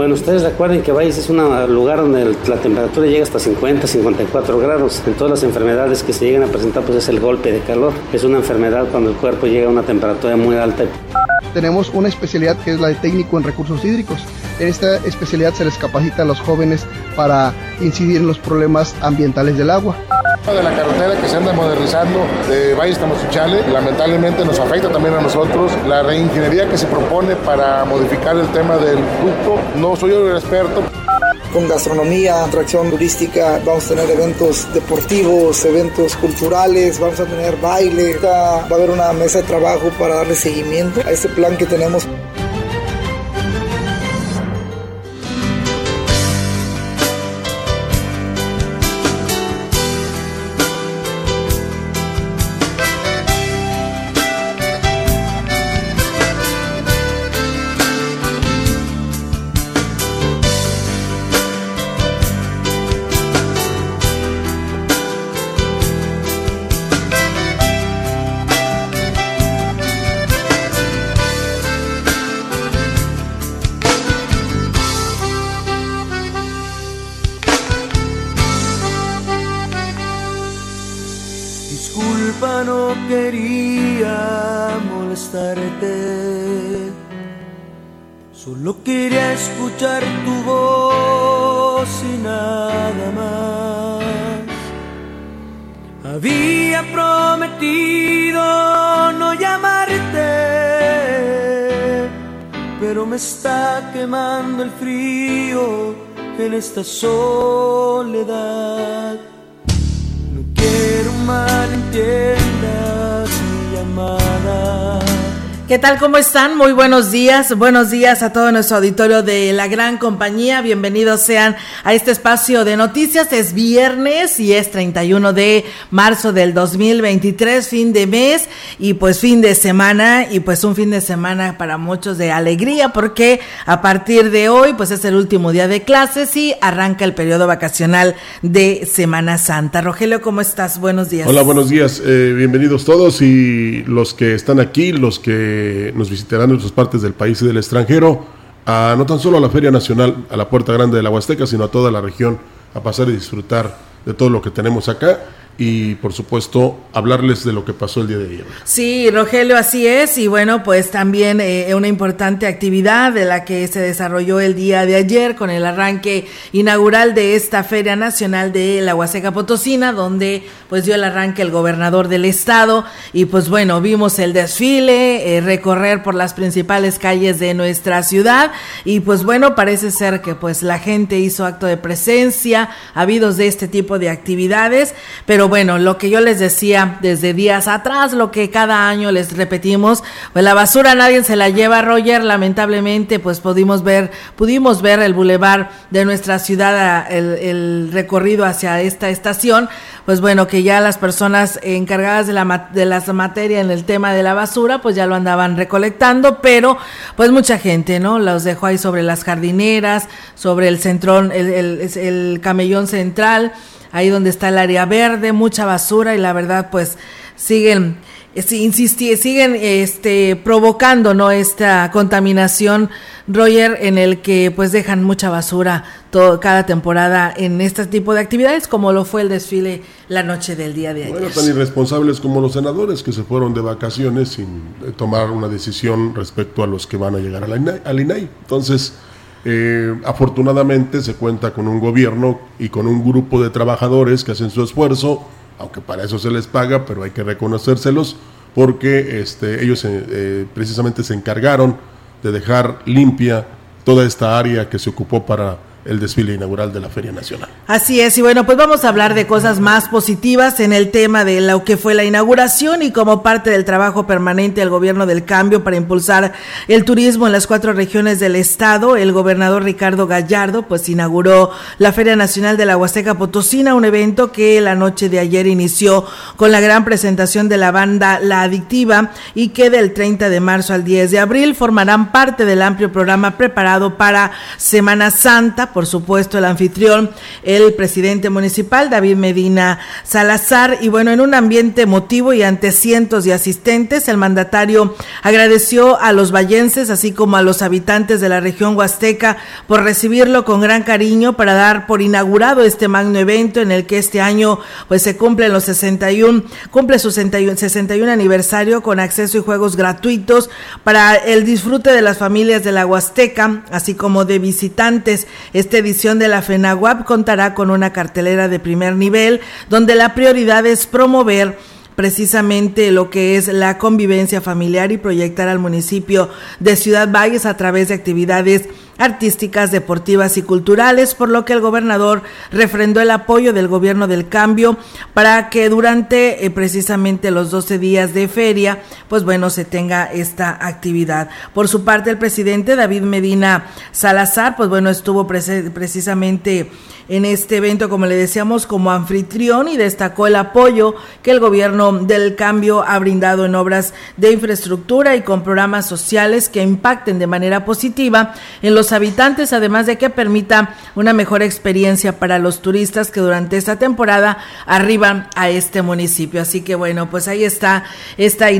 Bueno, ustedes recuerden que Valles es un lugar donde la temperatura llega hasta 50, 54 grados. En todas las enfermedades que se llegan a presentar, pues es el golpe de calor. Es una enfermedad cuando el cuerpo llega a una temperatura muy alta. Tenemos una especialidad que es la de técnico en recursos hídricos. En esta especialidad se les capacita a los jóvenes para incidir en los problemas ambientales del agua de la carretera que se anda modernizando de Valles Tamazunchale, lamentablemente nos afecta también a nosotros. La reingeniería que se propone para modificar el tema del ducto, no soy yo el experto. Con gastronomía, atracción turística, vamos a tener eventos deportivos, eventos culturales, vamos a tener baile, va a haber una mesa de trabajo para darle seguimiento a este plan que tenemos. Esta soledad. ¿Qué tal? ¿Cómo están? Muy buenos días. Buenos días a todo nuestro auditorio de la gran compañía. Bienvenidos sean a este espacio de noticias. Es viernes y es 31 de marzo del 2023, fin de mes y pues fin de semana y pues un fin de semana para muchos de alegría porque a partir de hoy pues es el último día de clases y arranca el periodo vacacional de Semana Santa. Rogelio, ¿cómo estás? Buenos días. Hola, buenos días. Eh, bienvenidos todos y los que están aquí, los que nos visitarán en otras partes del país y del extranjero, a, no tan solo a la Feria Nacional, a la Puerta Grande de la Huasteca, sino a toda la región, a pasar y disfrutar de todo lo que tenemos acá y por supuesto hablarles de lo que pasó el día de ayer. Sí, Rogelio, así es. Y bueno, pues también eh, una importante actividad de la que se desarrolló el día de ayer con el arranque inaugural de esta Feria Nacional de la Huasteca Potosina, donde pues dio el arranque el gobernador del estado y pues bueno, vimos el desfile, eh, recorrer por las principales calles de nuestra ciudad y pues bueno, parece ser que pues la gente hizo acto de presencia, habidos de este tipo de actividades, pero bueno, lo que yo les decía desde días atrás, lo que cada año les repetimos, pues la basura nadie se la lleva, Roger, lamentablemente, pues pudimos ver, pudimos ver el bulevar de nuestra ciudad, el, recorrido hacia esta estación, pues bueno, que ya las personas encargadas de la de las materias en el tema de la basura, pues ya lo andaban recolectando, pero pues mucha gente, ¿no? Los dejó ahí sobre las jardineras, sobre el centrón, el, el camellón central, ahí donde está el área verde, mucha basura y la verdad pues siguen insistir, siguen este provocando no esta contaminación Roger en el que pues dejan mucha basura todo, cada temporada en este tipo de actividades como lo fue el desfile la noche del día de ayer. Bueno, tan irresponsables como los senadores que se fueron de vacaciones sin eh, tomar una decisión respecto a los que van a llegar al INAI. Entonces, eh, afortunadamente se cuenta con un gobierno y con un grupo de trabajadores que hacen su esfuerzo, aunque para eso se les paga, pero hay que reconocérselos porque este, ellos eh, eh, precisamente se encargaron de dejar limpia toda esta área que se ocupó para el desfile inaugural de la Feria Nacional. Así es, y bueno, pues vamos a hablar de cosas más positivas en el tema de lo que fue la inauguración y como parte del trabajo permanente del gobierno del cambio para impulsar el turismo en las cuatro regiones del estado, el gobernador Ricardo Gallardo pues inauguró la Feria Nacional de la Huasteca Potosina, un evento que la noche de ayer inició con la gran presentación de la banda La Adictiva y que del 30 de marzo al 10 de abril formarán parte del amplio programa preparado para Semana Santa por supuesto, el anfitrión, el presidente municipal, David Medina Salazar. Y bueno, en un ambiente emotivo y ante cientos de asistentes, el mandatario agradeció a los vallenses, así como a los habitantes de la región huasteca, por recibirlo con gran cariño para dar por inaugurado este magno evento en el que este año pues se cumplen los 61, cumple su 61, 61 aniversario con acceso y juegos gratuitos para el disfrute de las familias de la Huasteca, así como de visitantes. Esta edición de la FENAWAP contará con una cartelera de primer nivel, donde la prioridad es promover precisamente lo que es la convivencia familiar y proyectar al municipio de Ciudad Valles a través de actividades artísticas, deportivas y culturales, por lo que el gobernador refrendó el apoyo del gobierno del cambio para que durante eh, precisamente los 12 días de feria, pues bueno, se tenga esta actividad. Por su parte, el presidente David Medina Salazar, pues bueno, estuvo precisamente en este evento, como le decíamos, como anfitrión y destacó el apoyo que el gobierno del cambio ha brindado en obras de infraestructura y con programas sociales que impacten de manera positiva en los habitantes, además de que permita una mejor experiencia para los turistas que durante esta temporada arriban a este municipio. Así que bueno, pues ahí está esta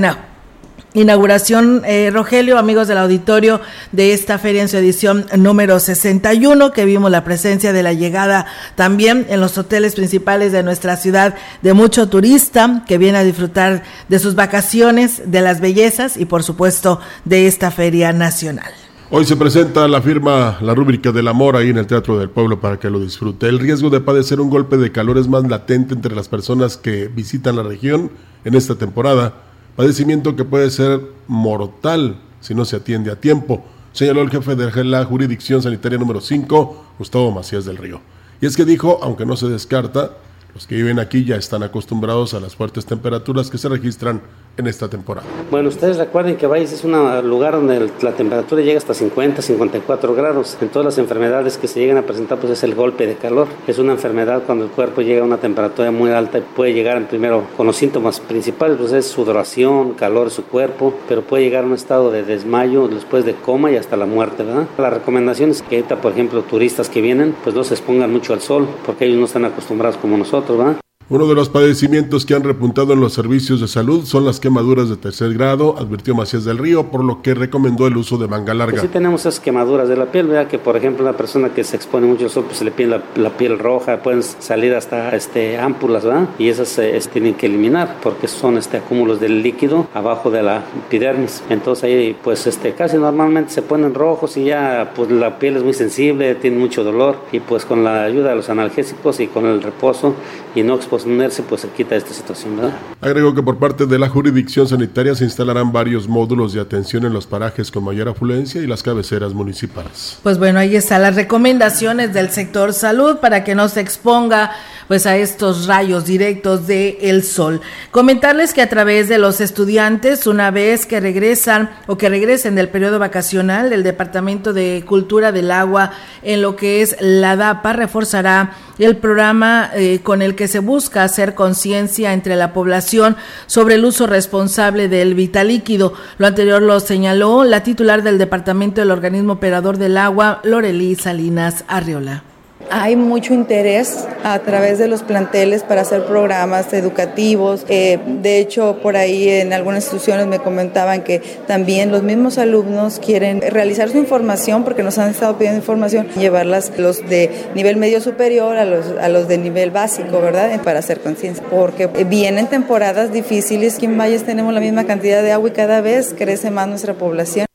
inauguración, eh, Rogelio, amigos del auditorio de esta feria en su edición número 61, que vimos la presencia de la llegada también en los hoteles principales de nuestra ciudad de mucho turista que viene a disfrutar de sus vacaciones, de las bellezas y por supuesto de esta feria nacional. Hoy se presenta la firma, la rúbrica del amor ahí en el Teatro del Pueblo para que lo disfrute. El riesgo de padecer un golpe de calor es más latente entre las personas que visitan la región en esta temporada, padecimiento que puede ser mortal si no se atiende a tiempo, señaló el jefe de la jurisdicción sanitaria número 5, Gustavo Macías del Río. Y es que dijo, aunque no se descarta, los que viven aquí ya están acostumbrados a las fuertes temperaturas que se registran en esta temporada. Bueno, ustedes recuerden que Valles es un lugar donde la temperatura llega hasta 50, 54 grados. En todas las enfermedades que se llegan a presentar, pues es el golpe de calor. Es una enfermedad cuando el cuerpo llega a una temperatura muy alta y puede llegar en primero con los síntomas principales, pues es sudoración, calor de su cuerpo, pero puede llegar a un estado de desmayo, después de coma y hasta la muerte, ¿verdad? La recomendación es que ahorita, por ejemplo, turistas que vienen, pues no se expongan mucho al sol, porque ellos no están acostumbrados como nosotros. Uno de los padecimientos que han repuntado en los servicios de salud son las quemaduras de tercer grado, advirtió Macías del Río, por lo que recomendó el uso de manga larga. Pues sí tenemos esas quemaduras de la piel, ¿verdad? que por ejemplo una persona que se expone mucho al sol, pues se le pide la, piel roja, pueden salir hasta este, ámpulas, ¿verdad? Y esas se tienen que eliminar porque son este, acúmulos del líquido abajo de la epidermis. Entonces ahí pues este, casi normalmente se ponen rojos y ya pues la piel es muy sensible, tiene mucho dolor y pues con la ayuda de los analgésicos y con el reposo y no exposición pues se quita esta situación, ¿verdad? Agregó que por parte de la jurisdicción sanitaria se instalarán varios módulos de atención en los parajes con mayor afluencia y las cabeceras municipales. Pues bueno, ahí están las recomendaciones del sector salud para que no se exponga pues a estos rayos directos del el sol. Comentarles que a través de los estudiantes, una vez que regresan o que regresen del periodo vacacional, el Departamento de Cultura del Agua en lo que es la DAPA reforzará el programa eh, con el que se busca hacer conciencia entre la población sobre el uso responsable del vital líquido. Lo anterior lo señaló la titular del Departamento del Organismo Operador del Agua, Lorelí Salinas Arriola. Hay mucho interés a través de los planteles para hacer programas educativos. Eh, de hecho, por ahí en algunas instituciones me comentaban que también los mismos alumnos quieren realizar su información porque nos han estado pidiendo información, llevarlas los de nivel medio superior a los, a los de nivel básico, ¿verdad? Para hacer conciencia. Porque vienen temporadas difíciles. Aquí en Valles tenemos la misma cantidad de agua y cada vez crece más nuestra población.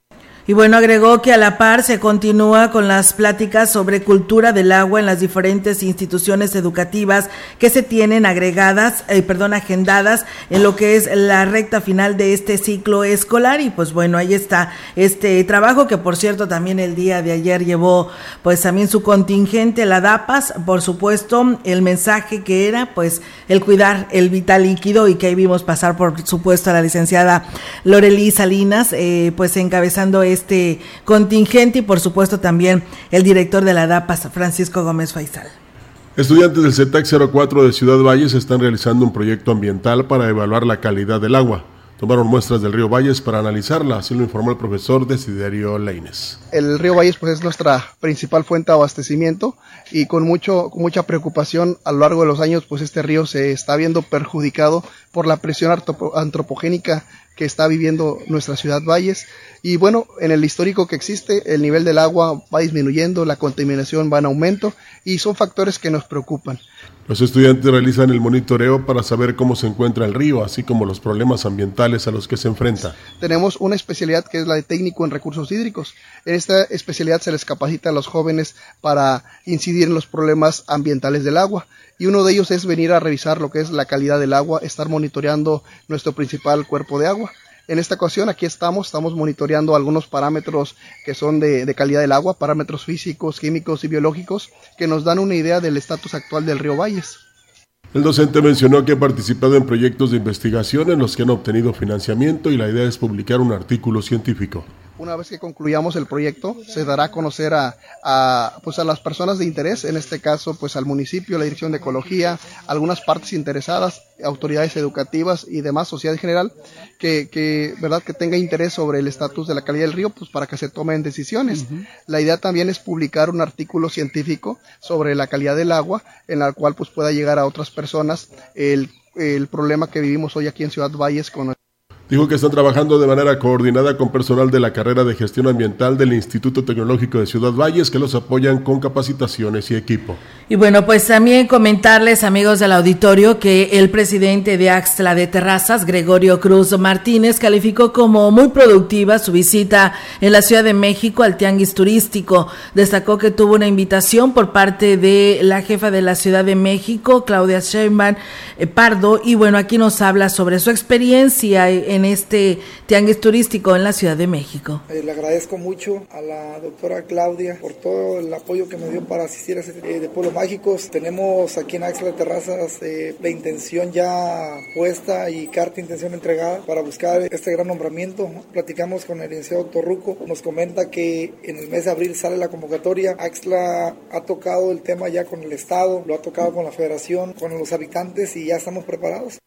Y bueno, agregó que a la par se continúa con las pláticas sobre cultura del agua en las diferentes instituciones educativas que se tienen agregadas, eh, perdón, agendadas en lo que es la recta final de este ciclo escolar. Y pues bueno, ahí está este trabajo que por cierto también el día de ayer llevó pues también su contingente, la DAPAS, por supuesto, el mensaje que era pues el cuidar el vital líquido y que ahí vimos pasar por supuesto a la licenciada Lorelí Salinas, eh, pues encabezando este contingente y por supuesto también el director de la DAPAS, Francisco Gómez Faisal. Estudiantes del CETAC 04 de Ciudad Valles están realizando un proyecto ambiental para evaluar la calidad del agua. Tomaron muestras del río Valles para analizarla, así lo informó el profesor Desiderio Leines. El río Valles pues, es nuestra principal fuente de abastecimiento y con, mucho, con mucha preocupación a lo largo de los años pues este río se está viendo perjudicado por la presión antropogénica que está viviendo nuestra ciudad Valles. Y bueno, en el histórico que existe, el nivel del agua va disminuyendo, la contaminación va en aumento y son factores que nos preocupan. Los estudiantes realizan el monitoreo para saber cómo se encuentra el río, así como los problemas ambientales a los que se enfrenta. Tenemos una especialidad que es la de técnico en recursos hídricos. En esta especialidad se les capacita a los jóvenes para incidir en los problemas ambientales del agua y uno de ellos es venir a revisar lo que es la calidad del agua, estar monitoreando nuestro principal cuerpo de agua. En esta ocasión aquí estamos, estamos monitoreando algunos parámetros que son de, calidad del agua, parámetros físicos, químicos y biológicos que nos dan una idea del estatus actual del río Valles. El docente mencionó que ha participado en proyectos de investigación en los que han obtenido financiamiento y la idea es publicar un artículo científico. Una vez que concluyamos el proyecto, se dará a conocer a, pues a las personas de interés, en este caso pues al municipio, la Dirección de Ecología, algunas partes interesadas, autoridades educativas y demás, sociedad en general, que, verdad que tenga interés sobre el estatus de la calidad del río, pues para que se tomen decisiones. La idea también es publicar un artículo científico sobre la calidad del agua, en la cual pues pueda llegar a otras personas el, el problema que vivimos hoy aquí en Ciudad Valles con Dijo que están trabajando de manera coordinada con personal de la carrera de gestión ambiental del Instituto Tecnológico de Ciudad Valles que los apoyan con capacitaciones y equipo. Y bueno, pues también comentarles, amigos del auditorio, que el presidente de Axtla de Terrazas, Gregorio Cruz Martínez, calificó como muy productiva su visita en la Ciudad de México al Tianguis Turístico. Destacó que tuvo una invitación por parte de la jefa de la Ciudad de México, Claudia Sheinbaum eh, Pardo, y bueno, aquí nos habla sobre su experiencia en este tianguis turístico en la Ciudad de México. Eh, le agradezco mucho a la doctora Claudia por todo el apoyo que me dio para asistir a este eh, de Pueblo Mágicos. Tenemos aquí en Axla Terrazas eh, la intención ya puesta y carta intención entregada para buscar este gran nombramiento. Platicamos con el licenciado doctor Ruco, nos comenta que en el mes de abril sale la convocatoria. Axla ha tocado el tema ya con el Estado, lo ha tocado con la Federación, con los habitantes y ya estamos preparados.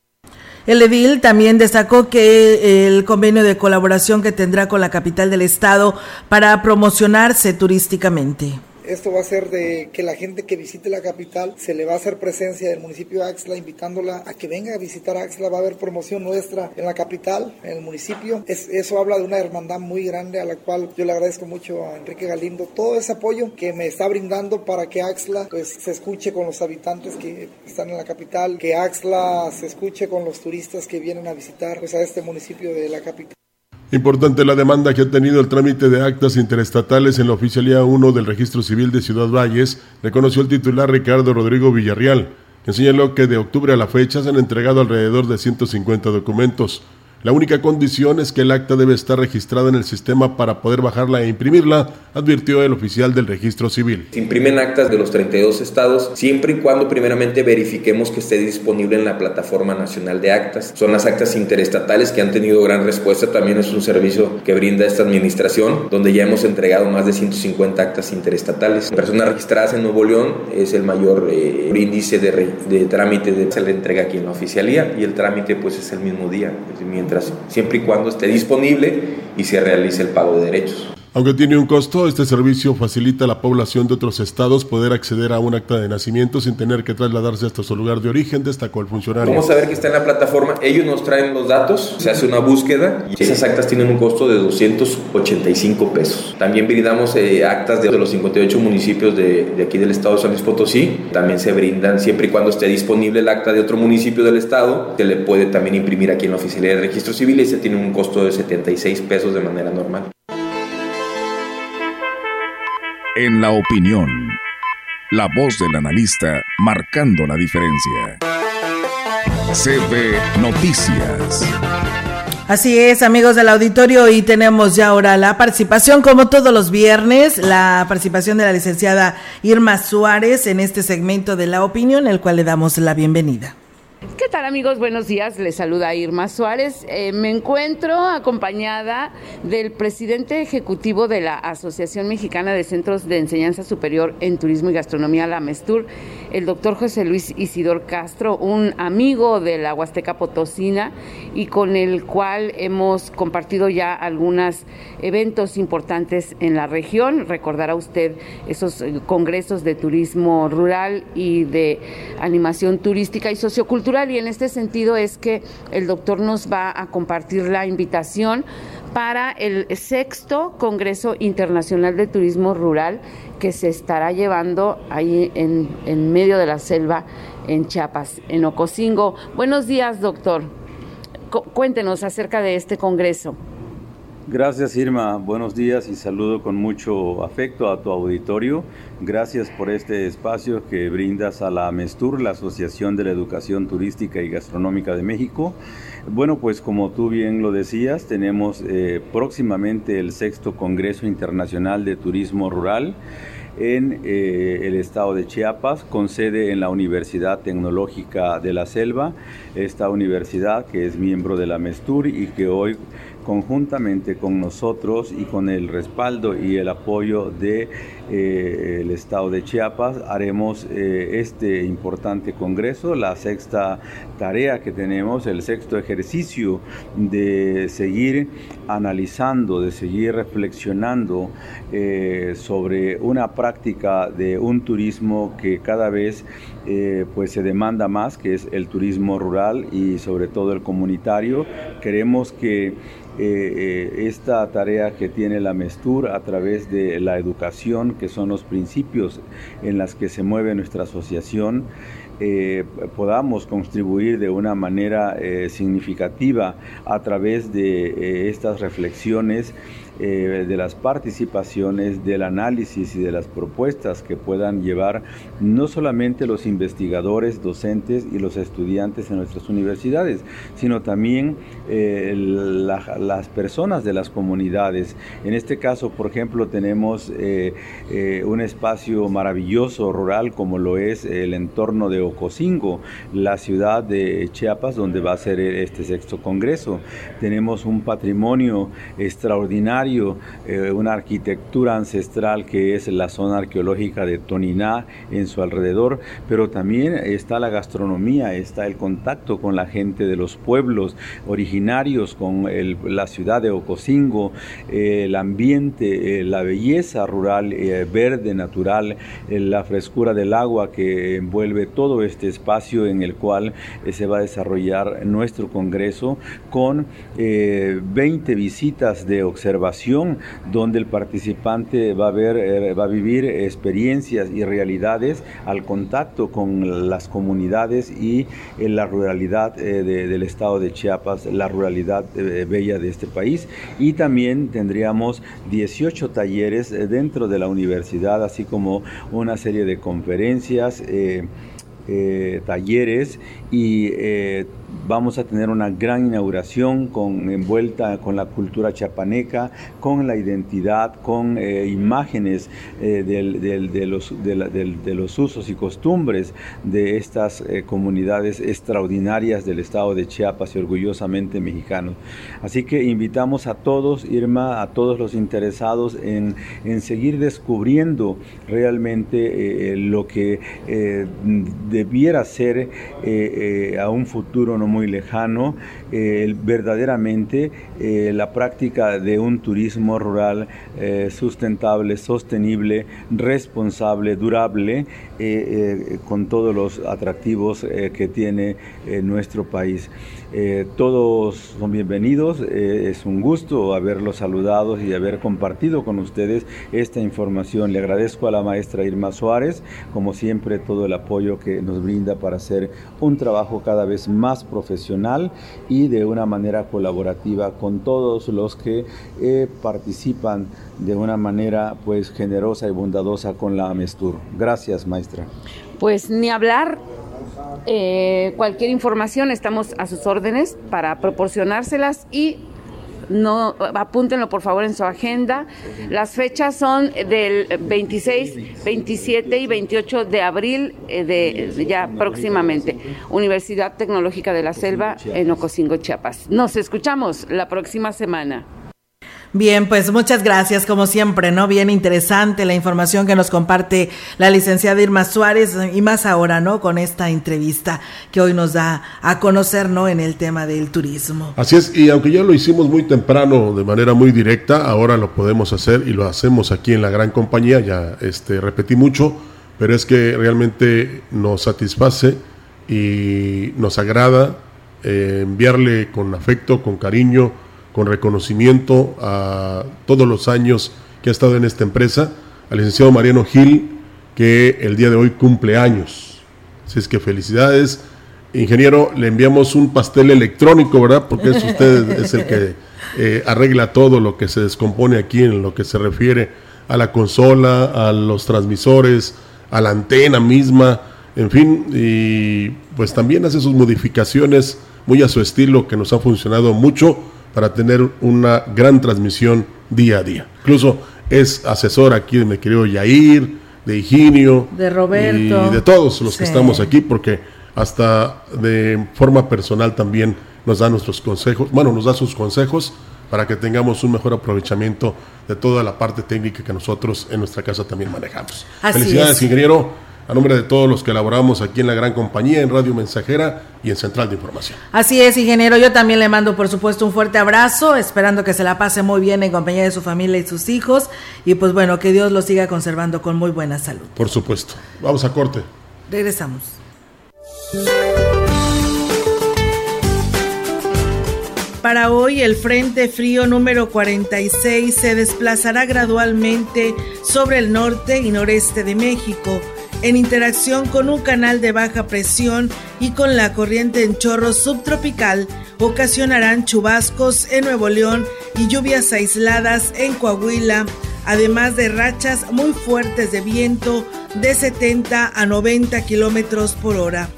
El edil también destacó que el convenio de colaboración que tendrá con la capital del estado para promocionarse turísticamente. Esto va a ser de que la gente que visite la capital se le va a hacer presencia del municipio de Axla, invitándola a que venga a visitar Axla. Va a haber promoción nuestra en la capital, en el municipio. eso habla de una hermandad muy grande a la cual yo le agradezco mucho a Enrique Galindo todo ese apoyo que me está brindando para que Axla pues, se escuche con los habitantes que están en la capital, que Axla se escuche con los turistas que vienen a visitar pues, a este municipio de la capital. Importante la demanda que ha tenido el trámite de actas interestatales en la Oficialía 1 del Registro Civil de Ciudad Valles, reconoció el titular Ricardo Rodrigo Villarreal, que señaló que de octubre a la fecha se han entregado alrededor de 150 documentos. La única condición es que el acta debe estar registrada en el sistema para poder bajarla e imprimirla, advirtió el oficial del registro civil. Se imprimen actas de los 32 estados siempre y cuando primeramente verifiquemos que esté disponible en la plataforma nacional de actas. Son las actas interestatales que han tenido gran respuesta. También es un servicio que brinda esta administración, donde ya hemos entregado más de 150 actas interestatales. Personas registradas en Nuevo León es el mayor eh, índice de, trámite de se le entrega aquí en la oficialía y el trámite pues es el mismo día siempre y cuando esté disponible y se realice el pago de derechos. Aunque tiene un costo, este servicio facilita a la población de otros estados poder acceder a un acta de nacimiento sin tener que trasladarse hasta su lugar de origen, destacó el funcionario. Vamos a ver que está en la plataforma, ellos nos traen los datos, se hace una búsqueda y esas actas tienen un costo de 285 pesos. También brindamos eh, actas de los 58 municipios de, aquí del estado de San Luis Potosí, también se brindan siempre y cuando esté disponible el acta de otro municipio del estado, se le puede también imprimir aquí en la oficialidad de registro civil y se tiene un costo de 76 pesos de manera normal. En la opinión. La voz del analista marcando la diferencia. CB Noticias. Así es, amigos del auditorio, y tenemos ya ahora la participación, como todos los viernes, la participación de la licenciada Irma Suárez en este segmento de la opinión, el cual le damos la bienvenida. ¿Qué tal amigos? Buenos días, les saluda Irma Suárez. Eh, me encuentro acompañada del presidente ejecutivo de la Asociación Mexicana de Centros de Enseñanza Superior en Turismo y Gastronomía, la MESTUR, el doctor José Luis Isidor Castro, un amigo de la Huasteca Potosina y con el cual hemos compartido ya algunos eventos importantes en la región. Recordará usted esos eh, congresos de turismo rural y de animación turística y sociocultural y en este sentido es que el doctor nos va a compartir la invitación para el sexto Congreso Internacional de Turismo Rural que se estará llevando ahí en, en medio de la selva en Chiapas, en Ocosingo. Buenos días, doctor. cuéntenos acerca de este Congreso. Gracias Irma, buenos días y saludo con mucho afecto a tu auditorio. Gracias por este espacio que brindas a la MESTUR, la Asociación de la Educación Turística y Gastronómica de México. Bueno, pues como tú bien lo decías, tenemos eh, próximamente el sexto Congreso Internacional de Turismo Rural en eh, el estado de Chiapas, con sede en la Universidad Tecnológica de la Selva, esta universidad que es miembro de la MESTUR y que hoy conjuntamente con nosotros y con el respaldo y el apoyo de eh, estado de Chiapas haremos eh, este importante congreso, la sexta tarea que tenemos, el sexto ejercicio de seguir analizando, de seguir reflexionando eh, sobre una práctica de un turismo que cada vez pues se demanda más, que es el turismo rural y sobre todo el comunitario. Queremos que esta tarea que tiene la MESTUR a través de la educación que son los principios en las que se mueve nuestra asociación, eh, podamos contribuir de una manera eh, significativa a través de eh, estas reflexiones eh, de las participaciones, del análisis y de las propuestas que puedan llevar no solamente los investigadores, docentes y los estudiantes en nuestras universidades, sino también eh, las personas de las comunidades. En este caso, por ejemplo, tenemos eh, un espacio maravilloso rural como lo es el entorno de Ocosingo, la ciudad de Chiapas, donde va a ser este sexto congreso. Tenemos un patrimonio extraordinario eh, una arquitectura ancestral que es la zona arqueológica de Toniná en su alrededor, pero también está la gastronomía, está el contacto con la gente de los pueblos originarios, con la ciudad de Ocosingo, eh, el ambiente, eh, la belleza rural, verde, natural, la frescura del agua que envuelve todo este espacio en el cual se va a desarrollar nuestro congreso con 20 visitas de observación donde el participante va a, ver, eh, va a vivir experiencias y realidades al contacto con las comunidades y en la ruralidad eh, del estado de Chiapas, la ruralidad eh, bella de este país. Y también tendríamos 18 talleres dentro de la universidad, así como una serie de conferencias. talleres y Vamos a tener una gran inauguración con, envuelta con la cultura chapaneca, con la identidad, con eh, imágenes eh, de, los, de, los, usos y costumbres de estas eh, comunidades extraordinarias del estado de Chiapas y orgullosamente mexicanos. Así que invitamos a todos, Irma, a todos los interesados en, en seguir descubriendo realmente lo que debiera ser a un futuro muy lejano, eh, verdaderamente eh, la práctica de un turismo rural eh, sustentable, sostenible, responsable, durable, con todos los atractivos que tiene nuestro país. Todos son bienvenidos, es un gusto haberlos saludado y haber compartido con ustedes esta información. Le agradezco a la maestra Irma Suárez, como siempre, todo el apoyo que nos brinda para hacer un trabajo cada vez más profesional y de una manera colaborativa con todos los que eh, participan de una manera pues generosa y bondadosa con la Amestur. Gracias, maestra. Pues ni hablar, eh, cualquier información estamos a sus órdenes para proporcionárselas y no apúntenlo por favor en su agenda. Las fechas son del 26, 27 y 28 de abril eh, de, ya próximamente. Universidad Tecnológica de la Selva en Ocosingo, Chiapas. Nos escuchamos la próxima semana. Bien, pues muchas gracias, como siempre, ¿no? Bien interesante la información que nos comparte la licenciada Irma Suárez y más ahora, ¿no? Con esta entrevista que hoy nos da a conocer, ¿no? En el tema del turismo. Así es, y aunque ya lo hicimos muy temprano, de manera muy directa, ahora lo podemos hacer y lo hacemos aquí en la gran compañía, ya este, repetí mucho, pero es que realmente nos satisface y nos agrada eh, enviarle con afecto, con cariño, con reconocimiento a todos los años que ha estado en esta empresa, al licenciado Mariano Gil, que el día de hoy cumple años. Así es que felicidades. Ingeniero, le enviamos un pastel electrónico, ¿verdad? Porque es usted es el que eh, arregla todo lo que se descompone aquí en lo que se refiere a la consola, a los transmisores, a la antena misma, en fin, y pues también hace sus modificaciones muy a su estilo que nos ha funcionado mucho para tener una gran transmisión día a día. Incluso es asesor aquí de mi querido Yair, de Higinio, de Roberto y de todos los que estamos aquí, porque hasta de forma personal también nos da nuestros consejos, bueno, nos da sus consejos para que tengamos un mejor aprovechamiento de toda la parte técnica que nosotros en nuestra casa también manejamos. Felicidades, ingeniero a nombre de todos los que elaboramos aquí en la gran compañía, en Radio Mensajera y en Central de Información. Así es, ingeniero. Yo también le mando, por supuesto, un fuerte abrazo, esperando que se la pase muy bien en compañía de su familia y sus hijos. Y pues bueno, que Dios lo siga conservando con muy buena salud. Por supuesto. Vamos a corte. Regresamos. Para hoy el Frente Frío número 46 se desplazará gradualmente sobre el norte y noreste de México en interacción con un canal de baja presión y con la corriente en chorro subtropical, ocasionarán chubascos en Nuevo León y lluvias aisladas en Coahuila, además de rachas muy fuertes de viento de 70 a 90 kilómetros por hora.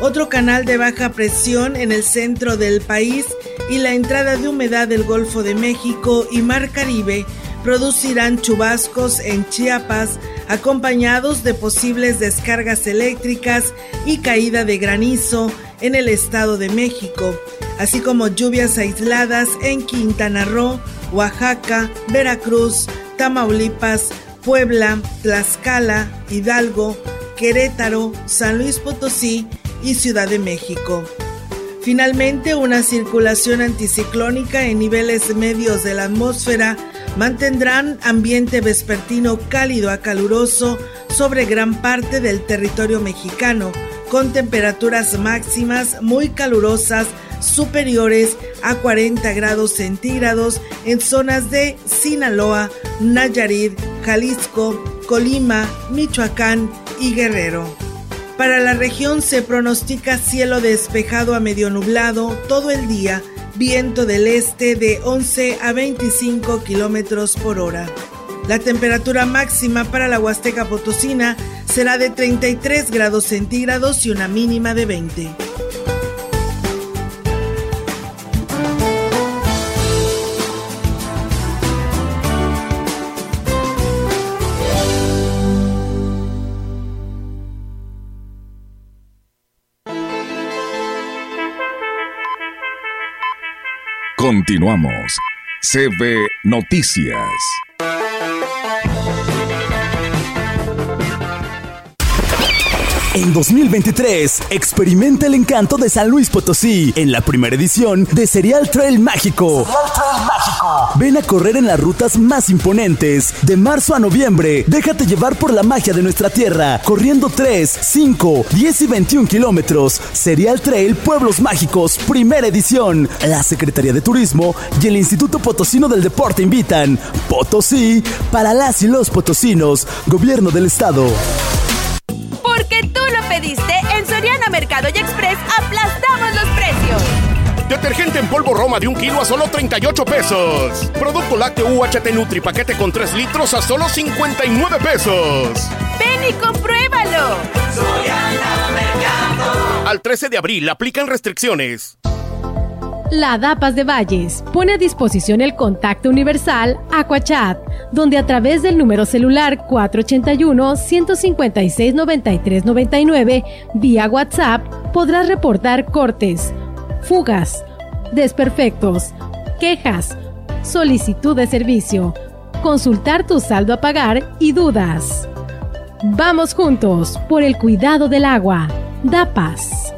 Otro canal de baja presión en el centro del país y la entrada de humedad del Golfo de México y Mar Caribe producirán chubascos en Chiapas, acompañados de posibles descargas eléctricas y caída de granizo en el Estado de México, así como lluvias aisladas en Quintana Roo, Oaxaca, Veracruz, Tamaulipas, Puebla, Tlaxcala, Hidalgo, Querétaro, San Luis Potosí y Ciudad de México. Finalmente, una circulación anticiclónica en niveles medios de la atmósfera mantendrán ambiente vespertino cálido a caluroso sobre gran parte del territorio mexicano, con temperaturas máximas muy calurosas superiores a 40 grados centígrados en zonas de Sinaloa, Nayarit, Jalisco, Colima, Michoacán y Guerrero. Para la región se pronostica cielo despejado a medio nublado todo el día viento del este de 11 a 25 kilómetros por hora. La temperatura máxima para la Huasteca Potosina será de 33 grados centígrados y una mínima de 20. Continuamos. CB Noticias. En 2023, experimenta el encanto de San Luis Potosí en la primera edición de Serial Trail Mágico. Trail Mágico. Ven a correr en las rutas más imponentes. De marzo a noviembre, déjate llevar por la magia de nuestra tierra, corriendo 3, 5, 10 y 21 kilómetros. Serial Trail Pueblos Mágicos, primera edición. La Secretaría de Turismo y el Instituto Potosino del Deporte invitan. Potosí para las y los potosinos. Gobierno del Estado. Porque tú lo pediste, en Soriana Mercado y Express aplastamos los precios. Detergente en polvo Roma de un kilo a solo 38 pesos. Producto lácteo UHT Nutri paquete con 3 litros a solo 59 pesos. Ven y compruébalo. Soriana Mercado. Al 13 de abril aplican restricciones. La DAPAS de Valles pone a disposición el contacto universal Aquachat, donde a través del número celular 481-156-9399 vía WhatsApp podrás reportar cortes, fugas, desperfectos, quejas, solicitud de servicio, consultar tu saldo a pagar y dudas. Vamos juntos por el cuidado del agua. DAPAS.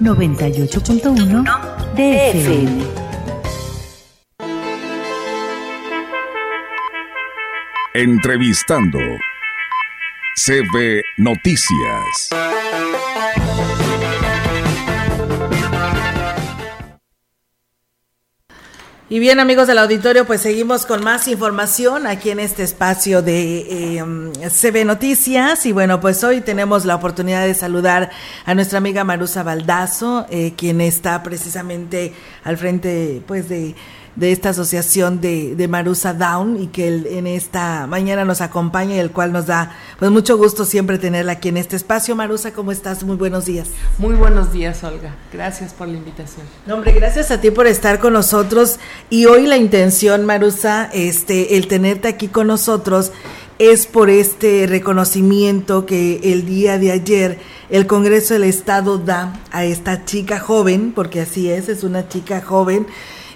98.1 DFM. Entrevistando CB Noticias. Y bien amigos del auditorio, pues seguimos con más información aquí en este espacio de eh, CB Noticias. Y bueno, pues hoy tenemos la oportunidad de saludar a nuestra amiga Marusa Baldazo, eh, quien está precisamente al frente pues de de esta asociación de, de Marusa Down y que en esta mañana nos acompaña y el cual nos da pues mucho gusto siempre tenerla aquí en este espacio. Marusa, ¿cómo estás? Muy buenos días. Muy buenos días, Olga. Gracias por la invitación. No, hombre, gracias a ti por estar con nosotros y hoy la intención, Marusa, este, el tenerte aquí con nosotros es por este reconocimiento que el día de ayer el Congreso del Estado da a esta chica joven, porque así es, es una chica joven,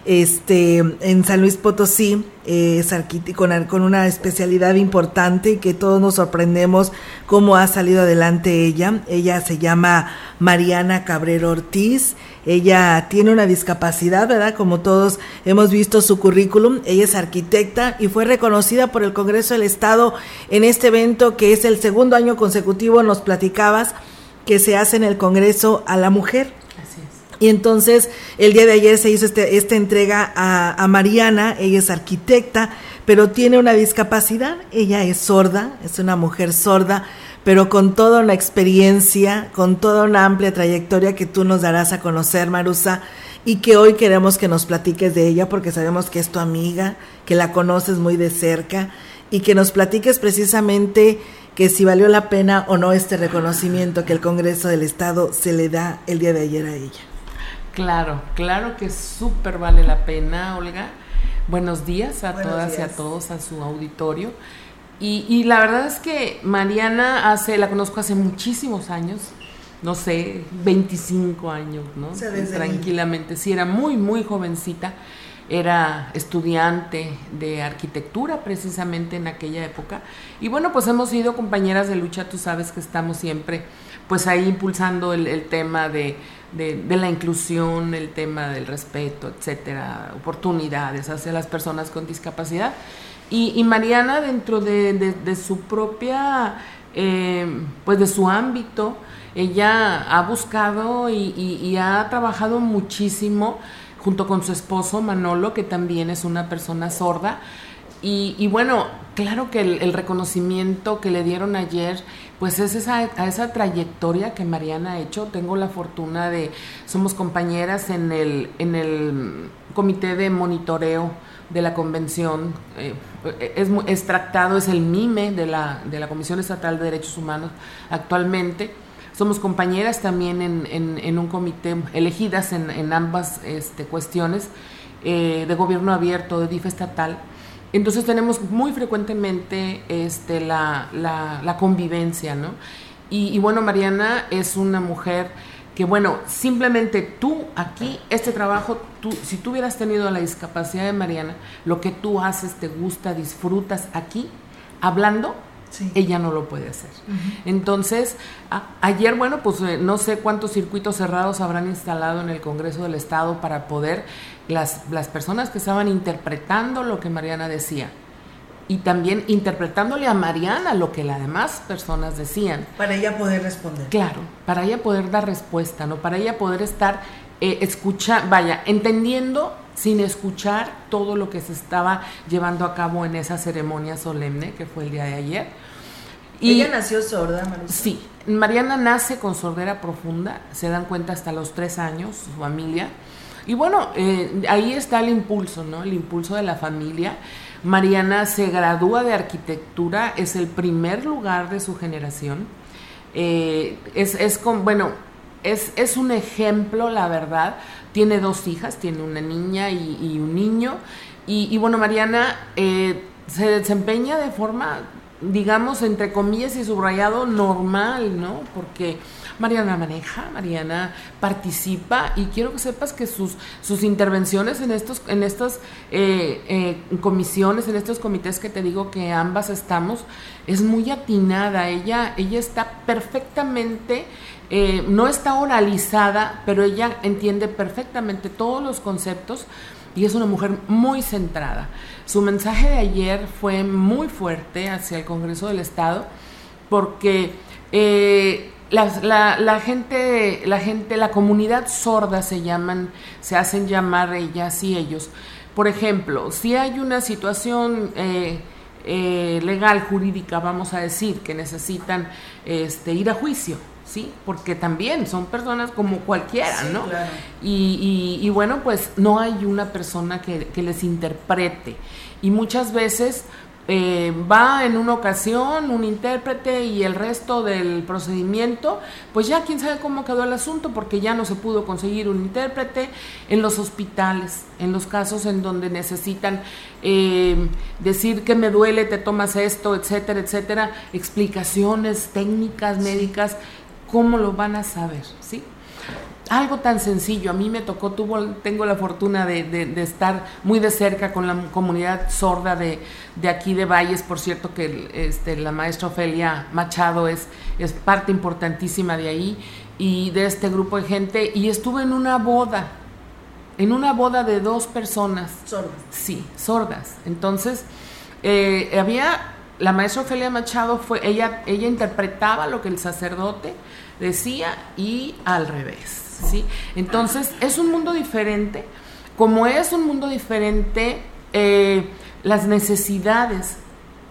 este, en San Luis Potosí, eh, con, con una especialidad importante que todos nos sorprendemos cómo ha salido adelante ella. Ella se llama Mariana Cabrero Ortiz. Ella tiene una discapacidad, ¿verdad? Como todos hemos visto su currículum. Ella es arquitecta y fue reconocida por el Congreso del Estado en este evento que es el segundo año consecutivo, nos platicabas, que se hace en el Congreso a la mujer. Y entonces el día de ayer se hizo este, esta entrega a, Mariana, ella es arquitecta, pero tiene una discapacidad, ella es sorda, es una mujer sorda, pero con toda una experiencia, con toda una amplia trayectoria que tú nos darás a conocer, Marusa, y que hoy queremos que nos platiques de ella porque sabemos que es tu amiga, que la conoces muy de cerca y que nos platiques precisamente que si valió la pena o no este reconocimiento que el Congreso del Estado se le da el día de ayer a ella. Claro, claro que súper vale la pena, Olga. Buenos días a todas y a todos, a su auditorio. Y, la verdad es que Mariana hace, la conozco hace muchísimos años, no sé, 25 años, ¿no? Tranquilamente, sí, era muy, muy jovencita. Era estudiante de arquitectura precisamente en aquella época. Y bueno, pues hemos sido compañeras de lucha, tú sabes que estamos siempre pues ahí impulsando el tema de de, la inclusión, el tema del respeto, etcétera, oportunidades hacia las personas con discapacidad. Y, Mariana dentro de, su propia, eh, pues de su ámbito, ella ha buscado y, ha trabajado muchísimo junto con su esposo Manolo, que también es una persona sorda. Y, bueno, claro que el, reconocimiento que le dieron ayer, pues es esa, a esa trayectoria que Mariana ha hecho. Tengo la fortuna de, somos compañeras en el, en el comité de monitoreo de la convención, eh, es, es, tractado, es el MIME de la, de la Comisión Estatal de Derechos Humanos actualmente. Somos compañeras también en, en, un comité, elegidas en, en ambas este, cuestiones eh, de gobierno abierto, de DIF estatal. Entonces tenemos muy frecuentemente este, la, la, convivencia, ¿no? Y, y bueno, Mariana es una mujer que bueno, simplemente tú aquí, este trabajo, tú, si tú hubieras tenido la discapacidad de Mariana, lo que tú haces, te gusta, disfrutas aquí, hablando, ella no lo puede hacer. Entonces, ayer, bueno, pues eh, no sé cuántos circuitos cerrados habrán instalado en el Congreso del Estado para poder, las, las personas que estaban interpretando lo que Mariana decía, y también interpretándole a Mariana lo que las demás personas decían. Para ella poder responder. Claro, para ella poder dar respuesta, ¿no? Para ella poder estar eh, escuchando, vaya, entendiendo sin escuchar todo lo que se estaba llevando a cabo en esa ceremonia solemne que fue el día de ayer. Y, ¿Ella nació sorda, Mariana? Sí, Mariana nace con sordera profunda, se dan cuenta hasta los tres años, su familia. Y bueno, eh, ahí está el impulso, ¿no? El impulso de la familia. Mariana se gradúa de arquitectura, es el primer lugar de su generación. Eh, es, es con, bueno, es, es, un ejemplo, la verdad. Tiene dos hijas, tiene una niña y, un niño. Y, bueno, Mariana eh, se desempeña de forma, digamos, entre comillas y subrayado, normal, ¿no? Porque Mariana maneja, Mariana participa y quiero que sepas que sus, sus intervenciones en, estos, en estas eh, eh, comisiones, en estos comités que te digo que ambas estamos, es muy atinada. Ella, ella está perfectamente... Eh, no está oralizada, pero ella entiende perfectamente todos los conceptos y es una mujer muy centrada. Su mensaje de ayer fue muy fuerte hacia el Congreso del Estado porque la, la, gente, la gente, la comunidad sorda se llaman, se hacen llamar ellas y ellos. Por ejemplo, si hay una situación eh, eh, legal, jurídica, vamos a decir, que necesitan este, ir a juicio, ¿sí? Porque también son personas como cualquiera, ¿no? Y, y, bueno, pues no hay una persona que, que les interprete. Y muchas veces eh, va en una ocasión un intérprete y el resto del procedimiento, pues ya quién sabe cómo quedó el asunto porque ya no se pudo conseguir un intérprete en los hospitales, en los casos en donde necesitan eh, decir que me duele, te tomas esto, etcétera, etcétera, explicaciones técnicas, médicas, ¿cómo lo van a saber? ¿Sí? algo tan sencillo. A mí me tocó, tuvo, tengo la fortuna de, estar muy de cerca con la comunidad sorda de, aquí de Valles. Por cierto, que este, la maestra Ofelia Machado es, es parte importantísima de ahí y de este grupo de gente. Y estuve en una boda, en una boda de dos personas. Sordas. Sí, sordas. Entonces, eh, había, la maestra Ofelia Machado fue, ella, ella interpretaba lo que el sacerdote decía y al revés. ¿sí? Entonces, es un mundo diferente. Como es un mundo diferente, eh, las necesidades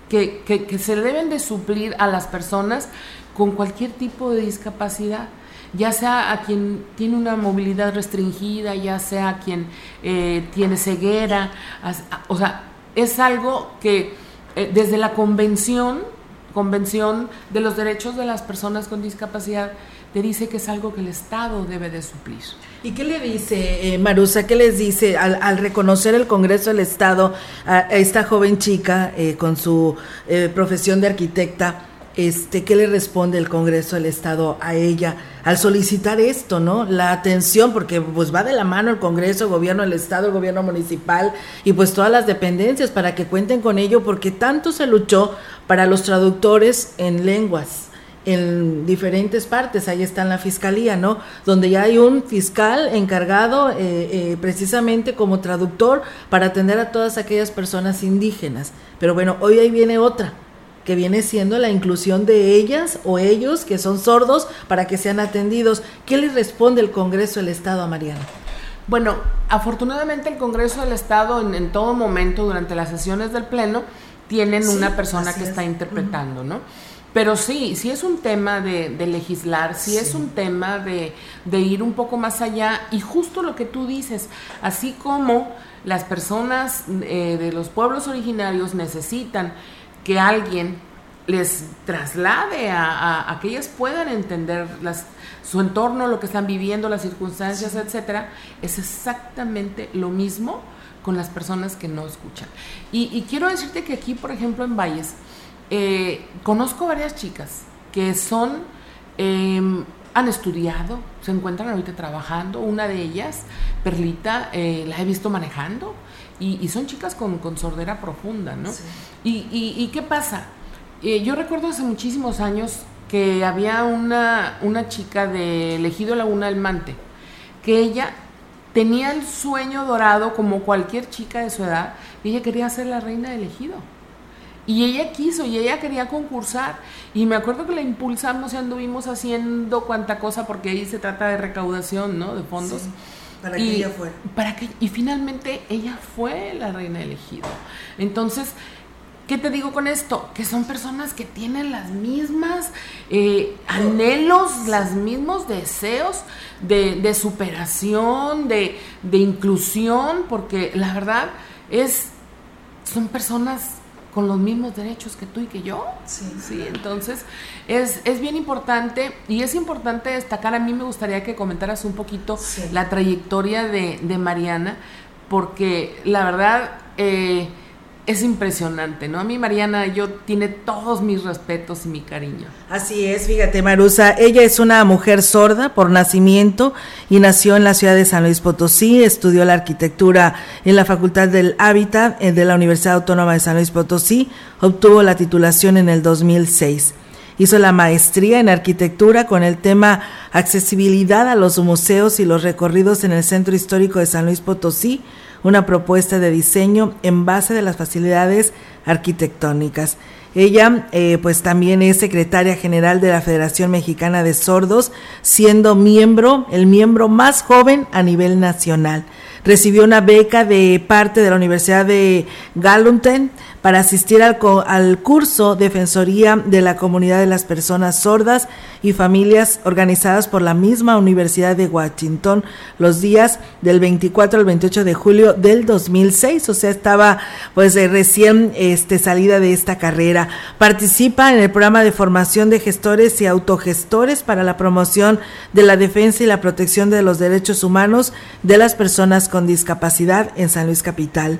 que, se deben de suplir a las personas con cualquier tipo de discapacidad ya sea a quien tiene una movilidad restringida, ya sea a quien eh, tiene ceguera, o sea, es algo que eh, desde la convención, convención de los derechos de las personas con discapacidad, te dice que es algo que el Estado debe de suplir. ¿Y qué le dice, eh, Marusa, qué les dice al, reconocer el Congreso del Estado a, esta joven chica eh, con su eh, profesión de arquitecta? Este, ¿Qué le responde el Congreso del Estado a ella al solicitar esto, no? La atención, porque pues va de la mano el Congreso, el gobierno del Estado, el gobierno municipal y pues todas las dependencias para que cuenten con ello, porque tanto se luchó para los traductores en lenguas en diferentes partes, ahí está en la fiscalía, ¿no? Donde ya hay un fiscal encargado eh, eh, precisamente como traductor para atender a todas aquellas personas indígenas. Pero bueno, hoy ahí viene otra, que viene siendo la inclusión de ellas o ellos que son sordos para que sean atendidos. ¿Qué le responde el Congreso del Estado a Mariana? Bueno, afortunadamente el Congreso del Estado en, en todo momento durante las sesiones del Pleno tienen una persona que está interpretando, ¿no? Pero sí, sí es un tema de, legislar, sí, es un tema de, ir un poco más allá y justo lo que tú dices, así como las personas eh, de los pueblos originarios necesitan que alguien les traslade a, que ellas puedan entender las, su entorno, lo que están viviendo, las circunstancias, etcétera, es exactamente lo mismo con las personas que no escuchan. Y, y quiero decirte que aquí, por ejemplo, en Valles, eh, conozco varias chicas que son, em, han estudiado, se encuentran ahorita trabajando. Una de ellas, Perlita, eh, la he visto manejando y, son chicas con, sordera profunda, ¿no? Y, qué pasa? Eh, yo recuerdo hace muchísimos años que había una, una chica de Ejido Laguna del Mante, que ella tenía el sueño dorado como cualquier chica de su edad, y ella quería ser la reina del ejido. Y ella quiso y ella quería concursar. Y me acuerdo que la impulsamos y anduvimos haciendo cuanta cosa porque ahí se trata de recaudación, ¿no? De fondos. Para que ella fuera. Para que, y finalmente ella fue la reina elegida. Entonces, ¿qué te digo con esto? Que son personas que tienen las mismas eh, anhelos, los mismos deseos de, de superación, de, de inclusión, porque la verdad es, son personas con los mismos derechos que tú y que yo. Sí. sí entonces, es, es bien importante y es importante destacar, a mí me gustaría que comentaras un poquito la trayectoria de, de, Mariana, porque la verdad... Eh, es impresionante, ¿no? A mí Mariana, yo tiene todos mis respetos y mi cariño. Así es, fíjate Marusa, ella es una mujer sorda por nacimiento y nació en la ciudad de San Luis Potosí, estudió la arquitectura en la Facultad del Hábitat eh, de la Universidad Autónoma de San Luis Potosí, obtuvo la titulación en el 2006. Hizo la maestría en arquitectura con el tema accesibilidad a los museos y los recorridos en el Centro Histórico de San Luis Potosí una propuesta de diseño en base de las facilidades arquitectónicas. Ella, eh, pues también es secretaria general de la Federación Mexicana de Sordos, siendo miembro, el miembro más joven a nivel nacional. Recibió una beca de parte de la Universidad de Galunten para asistir al, al, curso Defensoría de la Comunidad de las Personas Sordas y Familias organizadas por la misma Universidad de Washington los días del 24 al 28 de julio del 2006, o sea, estaba pues recién este, salida de esta carrera. Participa en el programa de formación de gestores y autogestores para la promoción de la defensa y la protección de los derechos humanos de las personas con discapacidad en San Luis Capital.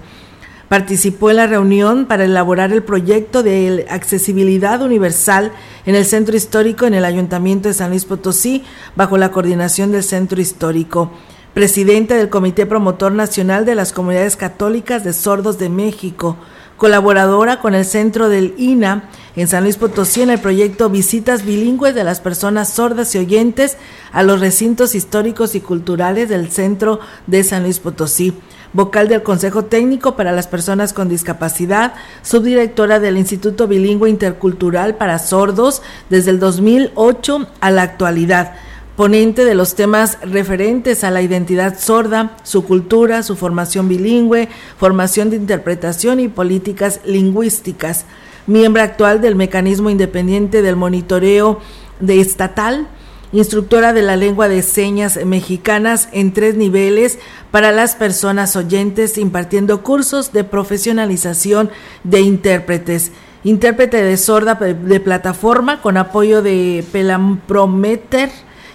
Participó en la reunión para elaborar el proyecto de accesibilidad universal en el centro histórico en el Ayuntamiento de San Luis Potosí, bajo la coordinación del centro histórico. Presidente del Comité Promotor Nacional de las Comunidades Católicas de Sordos de México, colaboradora con el Centro del INA en San Luis Potosí en el proyecto Visitas Bilingües de las Personas Sordas y Oyentes a los recintos históricos y culturales del Centro de San Luis Potosí vocal del Consejo Técnico para las Personas con Discapacidad, subdirectora del Instituto Bilingüe Intercultural para Sordos desde el 2008 a la actualidad ponente de los temas referentes a la identidad sorda, su cultura, su formación bilingüe, formación de interpretación y políticas lingüísticas, miembro actual del mecanismo independiente del monitoreo de estatal, instructora de la lengua de señas mexicanas en tres niveles para las personas oyentes, impartiendo cursos de profesionalización de intérpretes. Intérprete de sorda de plataforma con apoyo de Pelamprometer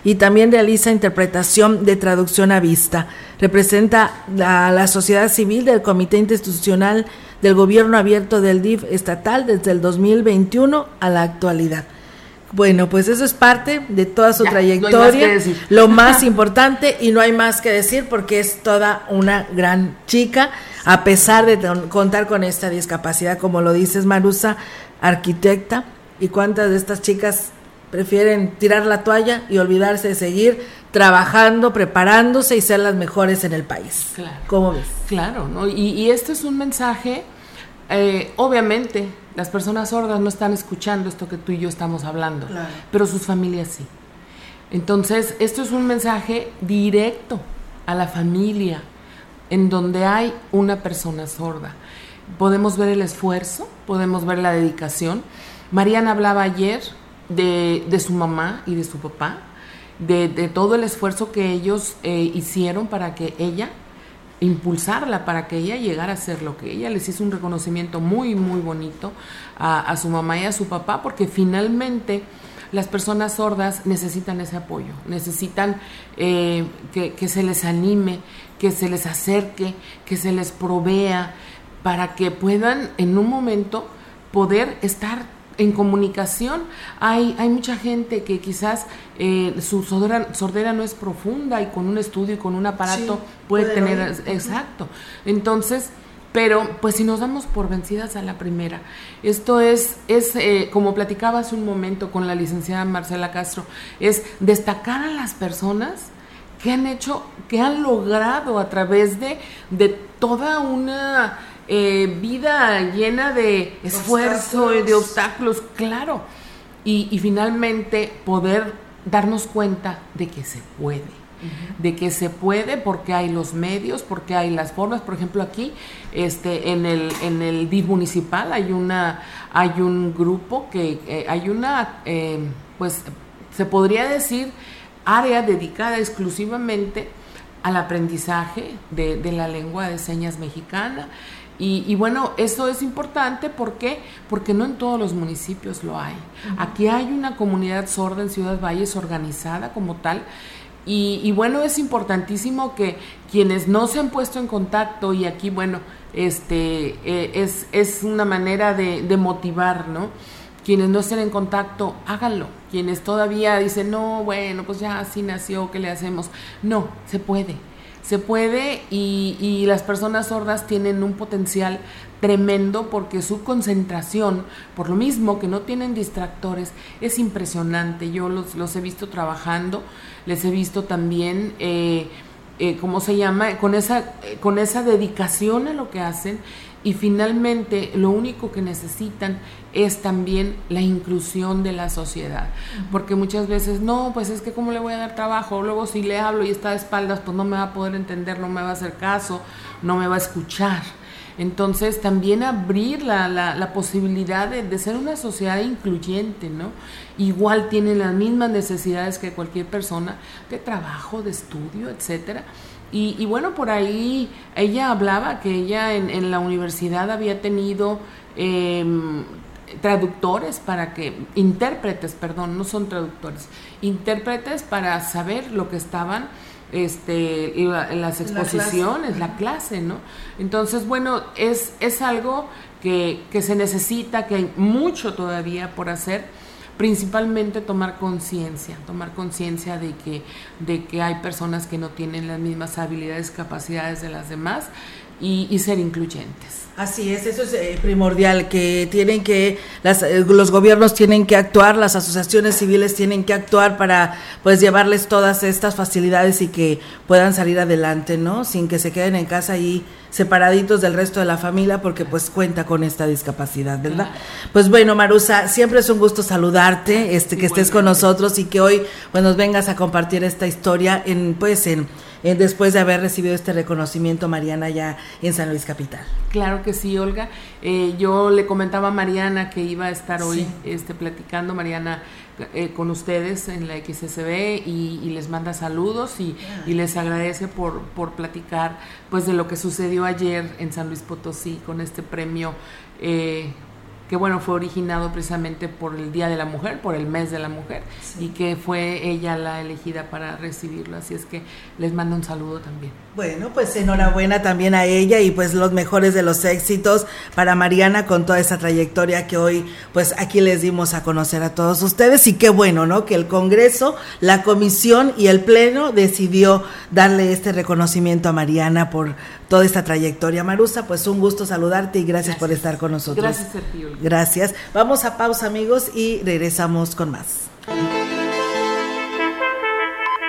y también realiza interpretación de traducción a vista. Representa a la sociedad civil del Comité Institucional del Gobierno Abierto del DIF estatal desde el 2021 a la actualidad. Bueno, pues eso es parte de toda su trayectoria, lo más importante y no hay más que decir porque es toda una gran chica, a pesar de contar con esta discapacidad, como lo dices Marusa, arquitecta, y cuántas de estas chicas prefieren tirar la toalla y olvidarse de seguir trabajando, preparándose y ser las mejores en el país. Claro. ¿Cómo ves? Claro, ¿no? Y, y este es un mensaje, eh, obviamente, las personas sordas no están escuchando esto que tú y yo estamos hablando, Claro. pero sus familias sí. Entonces, esto es un mensaje directo a la familia, en donde hay una persona sorda. Podemos ver el esfuerzo, podemos ver la dedicación. Mariana hablaba ayer de, de su mamá y de su papá, de, de todo el esfuerzo que ellos eh, hicieron para que ella impulsarla para que ella llegara a ser lo que ella les hizo un reconocimiento muy muy bonito a, su mamá y a su papá porque finalmente las personas sordas necesitan ese apoyo, necesitan eh, que, que se les anime, que se les acerque, que se les provea para que puedan en un momento poder estar en comunicación. Hay, hay mucha gente que quizás eh, su sordera, sordera no es profunda y con un estudio y con un aparato Sí, puede puede tener, oír. exacto. Entonces, pero pues si nos damos por vencidas a la primera, esto es, es eh, como platicaba hace un momento con la licenciada Marcela Castro, es destacar a las personas que han hecho, que han logrado a través de, de toda una eh, vida llena de esfuerzo y de obstáculos, claro. Y, y finalmente poder darnos cuenta de que se puede de que se puede porque hay los medios, porque hay las formas. Por ejemplo, aquí este, en el, en el DIF municipal hay, una, hay un grupo que eh, hay una, eh, pues se podría decir, área dedicada exclusivamente al aprendizaje de, de la lengua de señas mexicana. Y, y, bueno, eso es importante ¿por qué? porque no en todos los municipios lo hay. Aquí hay una comunidad sorda en Ciudad Valles organizada como tal y, y, bueno, es importantísimo que quienes no se han puesto en contacto, y aquí, bueno, este eh, es, es, una manera de, de, motivar, ¿no? Quienes no estén en contacto, háganlo. Quienes todavía dicen, no, bueno, pues ya así nació, ¿qué le hacemos? No, se puede. Se puede y, y las personas sordas tienen un potencial tremendo porque su concentración, por lo mismo que no tienen distractores, es impresionante. Yo los, los he visto trabajando, les he visto también, eh, eh, ¿cómo se llama? Con esa, eh, con esa dedicación a lo que hacen y finalmente lo único que necesitan es también la inclusión de la sociedad. Porque muchas veces, no, pues es que cómo le voy a dar trabajo, luego si le hablo y está de espaldas, pues no me va a poder entender, no me va a hacer caso, no me va a escuchar. Entonces también abrir la, la, la posibilidad de, de, ser una sociedad incluyente, ¿no? Igual tienen las mismas necesidades que cualquier persona de trabajo, de estudio, etcétera. Y, y bueno, por ahí ella hablaba que ella en, en la universidad había tenido eh, traductores para que, intérpretes, perdón, no son traductores, intérpretes para saber lo que estaban este, la, las exposiciones, la clase. la clase, ¿no? Entonces, bueno, es, es algo que, que se necesita, que hay mucho todavía por hacer, principalmente tomar conciencia, tomar conciencia de que, de que hay personas que no tienen las mismas habilidades, capacidades de las demás y, y ser incluyentes. Así es, eso es eh, primordial, que tienen que, las, eh, los gobiernos tienen que actuar, las asociaciones civiles tienen que actuar para pues llevarles todas estas facilidades y que puedan salir adelante, ¿no? Sin que se queden en casa ahí separaditos del resto de la familia porque pues cuenta con esta discapacidad, ¿verdad? Pues bueno, Marusa, siempre es un gusto saludarte, este que estés con nosotros y que hoy pues nos vengas a compartir esta historia en pues en eh, después de haber recibido este reconocimiento, Mariana, ya en San Luis Capital. Claro que sí, Olga. Eh, yo le comentaba a Mariana que iba a estar hoy sí. este, platicando, Mariana, eh, con ustedes en la XSB y, y les manda saludos y, y, les agradece por, por platicar pues de lo que sucedió ayer en San Luis Potosí con este premio eh, que bueno, fue originado precisamente por el Día de la Mujer, por el mes de la mujer, sí. y que fue ella la elegida para recibirlo. Así es que les mando un saludo también. Bueno, pues enhorabuena también a ella y pues los mejores de los éxitos para Mariana con toda esa trayectoria que hoy pues aquí les dimos a conocer a todos ustedes y qué bueno, ¿no? Que el Congreso, la Comisión y el Pleno decidió darle este reconocimiento a Mariana por toda esta trayectoria. Marusa, pues un gusto saludarte y gracias, gracias. por estar con nosotros. Gracias, Sergio. Gracias. Vamos a pausa, amigos, y regresamos con más.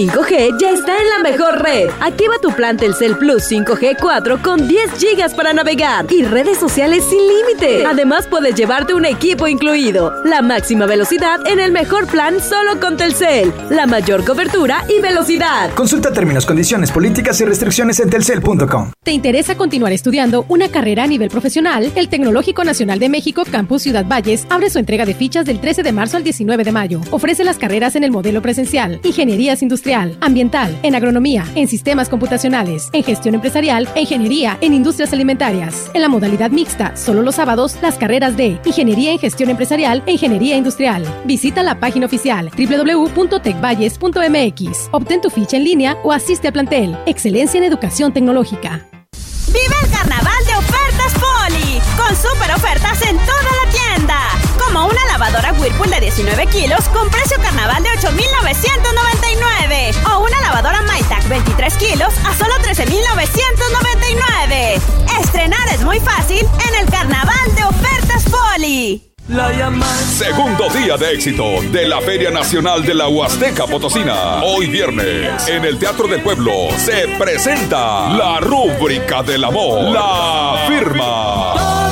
...5G ya está en la mejor red. Activa tu plan Telcel Plus 5G 4 con 10 GB para navegar y redes sociales sin límite. Además puedes llevarte un equipo incluido. La máxima velocidad en el mejor plan solo con Telcel. La mayor cobertura y velocidad. Consulta términos, condiciones, políticas y restricciones en telcel.com. ¿Te interesa continuar estudiando una carrera a nivel profesional? El Tecnológico Nacional de México Campus Ciudad Valles abre su entrega de fichas del 13 de marzo al 19 de mayo. Ofrece las carreras en el modelo presencial, ingenierías industriales ambiental, en agronomía, en sistemas computacionales, en gestión empresarial e ingeniería en industrias alimentarias. En la modalidad mixta, solo los sábados, las carreras de Ingeniería en Gestión Empresarial e Ingeniería Industrial. Visita la página oficial www.tecvalles.mx. Obtén tu ficha en línea o asiste a plantel. Excelencia en Educación Tecnológica. ¡Vive el carnaval de ofertas Poli! Con super ofertas en toda la tienda. Como una lavadora Whirlpool de 19 kilos con precio carnaval de 8,999. O una lavadora MyTac 23 kilos a solo 13,999. Estrenar es muy fácil en el carnaval de ofertas Poli. Segundo día de éxito de la Feria Nacional de la Huasteca Potosina. Hoy viernes, en el Teatro del Pueblo, se presenta la rúbrica del amor. La firma.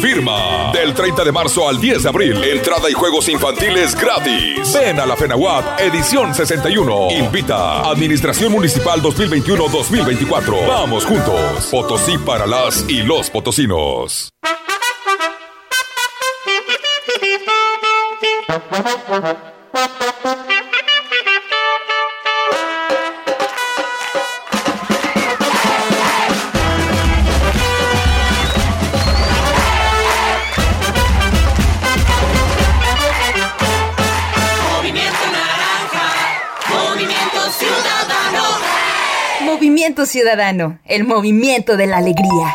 Firma. Del 30 de marzo al 10 de abril. Entrada y juegos infantiles gratis. Ven a la FENAWAT, edición 61. Invita. Administración Municipal 2021-2024. Vamos juntos. Potosí para las y los potosinos. Ciudadano, el movimiento de la alegría.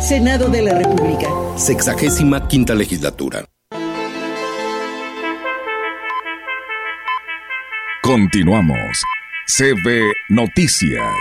Senado de la República. Sexagésima quinta legislatura. Continuamos. CB Noticias.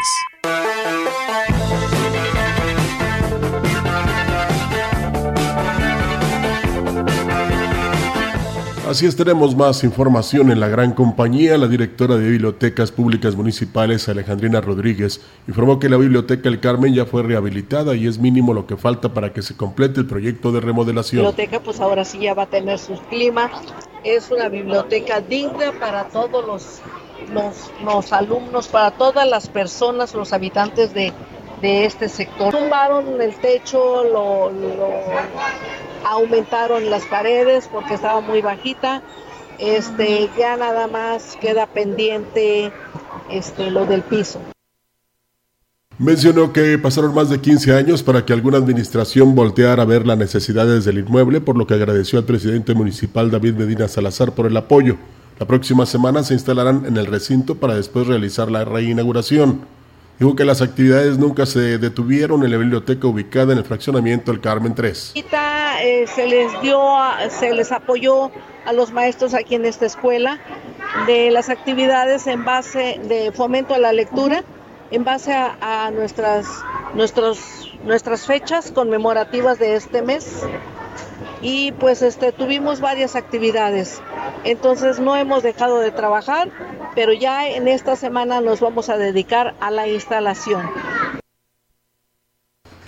Así es, tenemos más información en la gran compañía. La directora de Bibliotecas Públicas Municipales, Alejandrina Rodríguez, informó que la Biblioteca El Carmen ya fue rehabilitada y es mínimo lo que falta para que se complete el proyecto de remodelación. La biblioteca pues ahora sí ya va a tener su clima. Es una biblioteca digna para todos los, los, los alumnos, para todas las personas, los habitantes de, de este sector. Tumbaron el techo, lo aumentaron las paredes porque estaba muy bajita. Este, ya nada más queda pendiente este, lo del piso. Mencionó que pasaron más de 15 años para que alguna administración volteara a ver las necesidades del inmueble, por lo que agradeció al presidente municipal David Medina Salazar por el apoyo. La próxima semana se instalarán en el recinto para después realizar la reinauguración. Dijo que las actividades nunca se detuvieron en la biblioteca ubicada en el fraccionamiento El Carmen 3. Ahorita, eh, se les dio, se les apoyó a los maestros aquí en esta escuela de las actividades en base de fomento a la lectura, en base a, a nuestras, nuestras fechas conmemorativas de este mes. Y pues este, tuvimos varias actividades. Entonces no hemos dejado de trabajar, pero ya en esta semana nos vamos a dedicar a la instalación.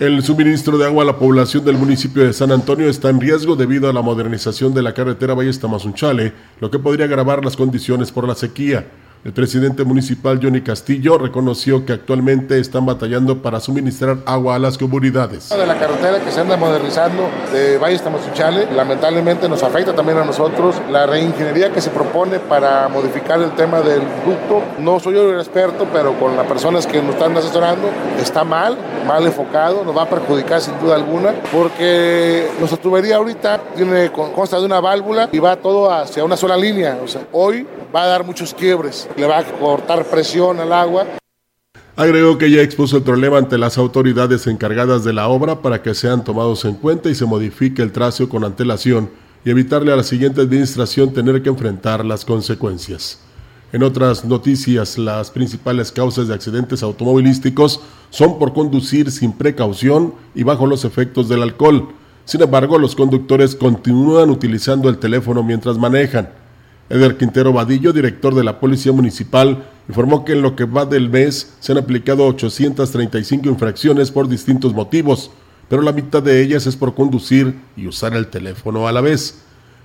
El suministro de agua a la población del municipio de San Antonio está en riesgo debido a la modernización de la carretera Valle Tamazunchale, lo que podría agravar las condiciones por la sequía. El presidente municipal Johnny Castillo reconoció que actualmente están batallando para suministrar agua a las comunidades. De la carretera que se anda modernizando de Valles Tamazunchale, lamentablemente nos afecta también a nosotros. La reingeniería que se propone para modificar el tema del ducto, no soy yo el experto, pero con las personas que nos están asesorando, está mal, mal enfocado, nos va a perjudicar sin duda alguna, porque nuestra tubería ahorita tiene, consta de una válvula y va todo hacia una sola línea. O sea, hoy va a dar muchos quiebres, le va a cortar presión al agua. Agregó que ya expuso el problema ante las autoridades encargadas de la obra para que sean tomados en cuenta y se modifique el trazo con antelación y evitarle a la siguiente administración tener que enfrentar las consecuencias. En otras noticias, las principales causas de accidentes automovilísticos son por conducir sin precaución y bajo los efectos del alcohol. Sin embargo, los conductores continúan utilizando el teléfono mientras manejan. Eder Quintero Vadillo, director de la Policía Municipal, informó que en lo que va del mes se han aplicado 835 infracciones por distintos motivos, pero la mitad de ellas es por conducir y usar el teléfono a la vez.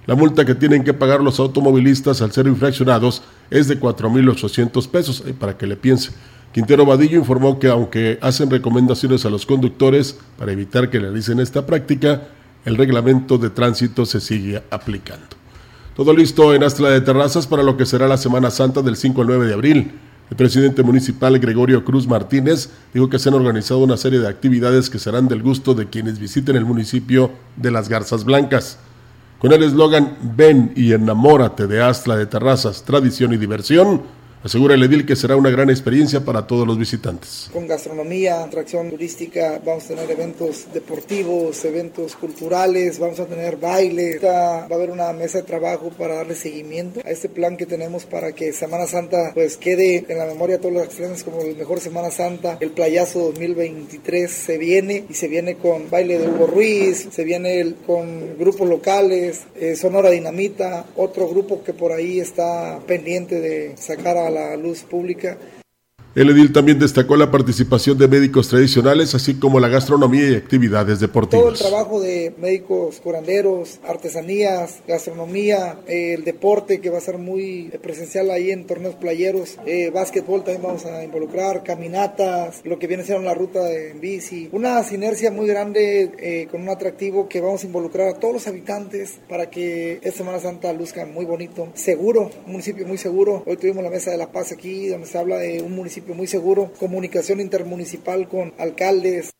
La multa que tienen que pagar los automovilistas al ser infraccionados es de 4.800 pesos, para que le piense. Quintero Vadillo informó que aunque hacen recomendaciones a los conductores para evitar que realicen esta práctica, el reglamento de tránsito se sigue aplicando. Todo listo en Astra de Terrazas para lo que será la Semana Santa del 5 al 9 de abril. El presidente municipal Gregorio Cruz Martínez dijo que se han organizado una serie de actividades que serán del gusto de quienes visiten el municipio de Las Garzas Blancas. Con el eslogan Ven y enamórate de Astra de Terrazas, tradición y diversión, Asegura el edil que será una gran experiencia para todos los visitantes. Con gastronomía, atracción turística, vamos a tener eventos deportivos, eventos culturales, vamos a tener baile, va a haber una mesa de trabajo para darle seguimiento a este plan que tenemos para que Semana Santa pues quede en la memoria de todos los extraños como el mejor Semana Santa. El playazo 2023 se viene y se viene con baile de Hugo Ruiz, se viene con grupos locales, eh, Sonora Dinamita, otro grupo que por ahí está pendiente de sacar a la luz pública el edil también destacó la participación de médicos tradicionales, así como la gastronomía y actividades deportivas. Todo el trabajo de médicos curanderos, artesanías, gastronomía, el deporte que va a ser muy presencial ahí en torneos playeros, eh, básquetbol también vamos a involucrar, caminatas, lo que viene siendo la ruta en bici. Una sinergia muy grande eh, con un atractivo que vamos a involucrar a todos los habitantes para que esta Semana Santa luzca muy bonito, seguro, un municipio muy seguro. Hoy tuvimos la Mesa de la Paz aquí, donde se habla de un municipio muy seguro, comunicación intermunicipal con alcaldes.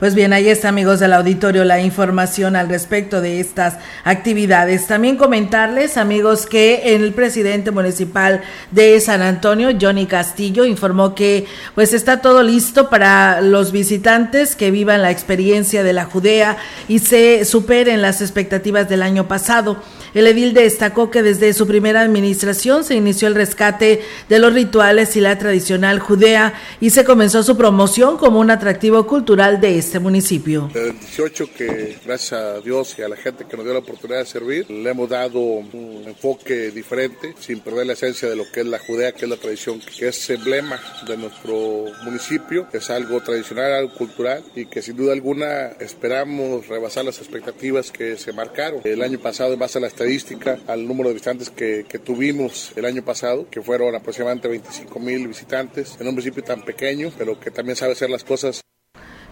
Pues bien, ahí está, amigos del auditorio, la información al respecto de estas actividades. También comentarles, amigos, que el presidente municipal de San Antonio, Johnny Castillo, informó que pues está todo listo para los visitantes que vivan la experiencia de la Judea y se superen las expectativas del año pasado. El edil destacó que desde su primera administración se inició el rescate de los rituales y la tradicional judea y se comenzó su promoción como un atractivo cultural de este municipio. El 18 que gracias a Dios y a la gente que nos dio la oportunidad de servir, le hemos dado un enfoque diferente sin perder la esencia de lo que es la judea, que es la tradición, que es emblema de nuestro municipio, que es algo tradicional, algo cultural y que sin duda alguna esperamos rebasar las expectativas que se marcaron el año pasado en base a las estadística al número de visitantes que, que tuvimos el año pasado, que fueron aproximadamente 25 mil visitantes en un municipio tan pequeño, pero que también sabe hacer las cosas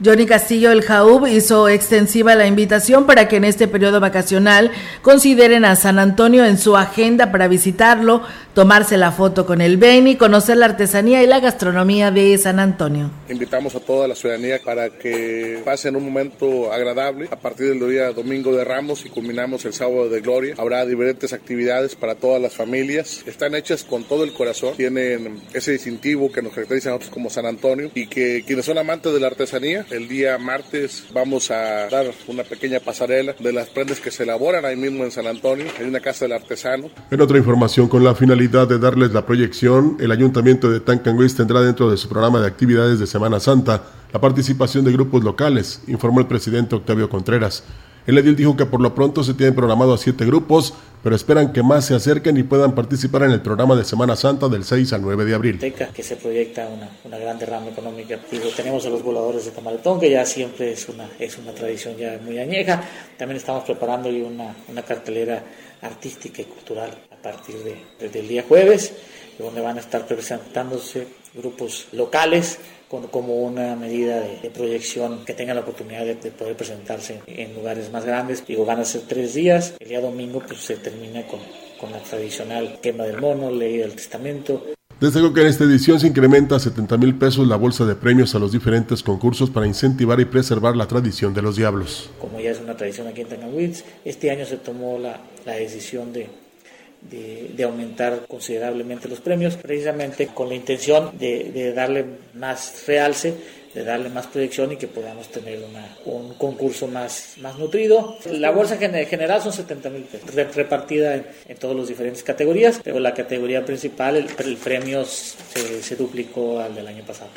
Johnny Castillo el Jaub hizo extensiva la invitación para que en este periodo vacacional consideren a San Antonio en su agenda para visitarlo, tomarse la foto con el Beni, conocer la artesanía y la gastronomía de San Antonio. Invitamos a toda la ciudadanía para que pasen un momento agradable a partir del día domingo de Ramos y culminamos el sábado de Gloria. Habrá diferentes actividades para todas las familias. Están hechas con todo el corazón, tienen ese distintivo que nos caracteriza a nosotros como San Antonio y que quienes son amantes de la artesanía el día martes vamos a dar una pequeña pasarela de las prendas que se elaboran ahí mismo en San Antonio, en una casa del artesano. En otra información, con la finalidad de darles la proyección, el Ayuntamiento de Tancanguis tendrá dentro de su programa de actividades de Semana Santa la participación de grupos locales, informó el presidente Octavio Contreras. El edil dijo que por lo pronto se tienen programado a siete grupos, pero esperan que más se acerquen y puedan participar en el programa de Semana Santa del 6 al 9 de abril. Que se proyecta una, una gran derrama económica. Digo, tenemos a los voladores de Tamaletón, que ya siempre es una, es una tradición ya muy añeja. También estamos preparando una, una cartelera artística y cultural partir de, desde el día jueves, donde van a estar presentándose grupos locales como una medida de, proyección que tengan la oportunidad de, poder presentarse en lugares más grandes. Digo, van a ser tres días. El día domingo pues se termina con, con la tradicional quema del mono, ley del testamento. Desde que en esta edición se incrementa a 70 mil pesos la bolsa de premios a los diferentes concursos para incentivar y preservar la tradición de los diablos. Como ya es una tradición aquí en Tanawitz, este año se tomó la, la decisión de, de, aumentar considerablemente los premios, precisamente con la intención de, darle más realce, de darle más proyección y que podamos tener un concurso más, más nutrido. La bolsa general son 70 mil pesos, repartida en, todas las diferentes categorías, pero la categoría principal, el, premio se, se, duplicó al del año pasado.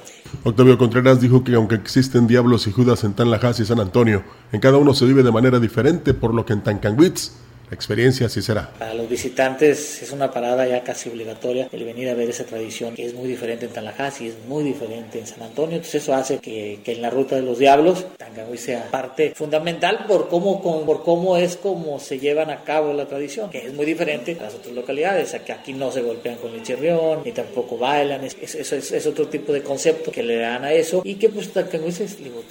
Octavio Contreras dijo que aunque existen diablos y judas en Tanlajas y San Antonio, en cada uno se vive de manera diferente, por lo que en Tancanwitz experiencia así será. Para los visitantes es una parada ya casi obligatoria el venir a ver esa tradición. Que es muy diferente en Tallahassee, es muy diferente en San Antonio, entonces eso hace que, que en la ruta de los diablos Tangahui sea parte fundamental por cómo, por cómo es como se llevan a cabo la tradición, que es muy diferente a las otras localidades, que aquí no se golpean con el chirrión, ni tampoco bailan, es, es, es, otro tipo de concepto que le dan a eso. Y que pues Tangahui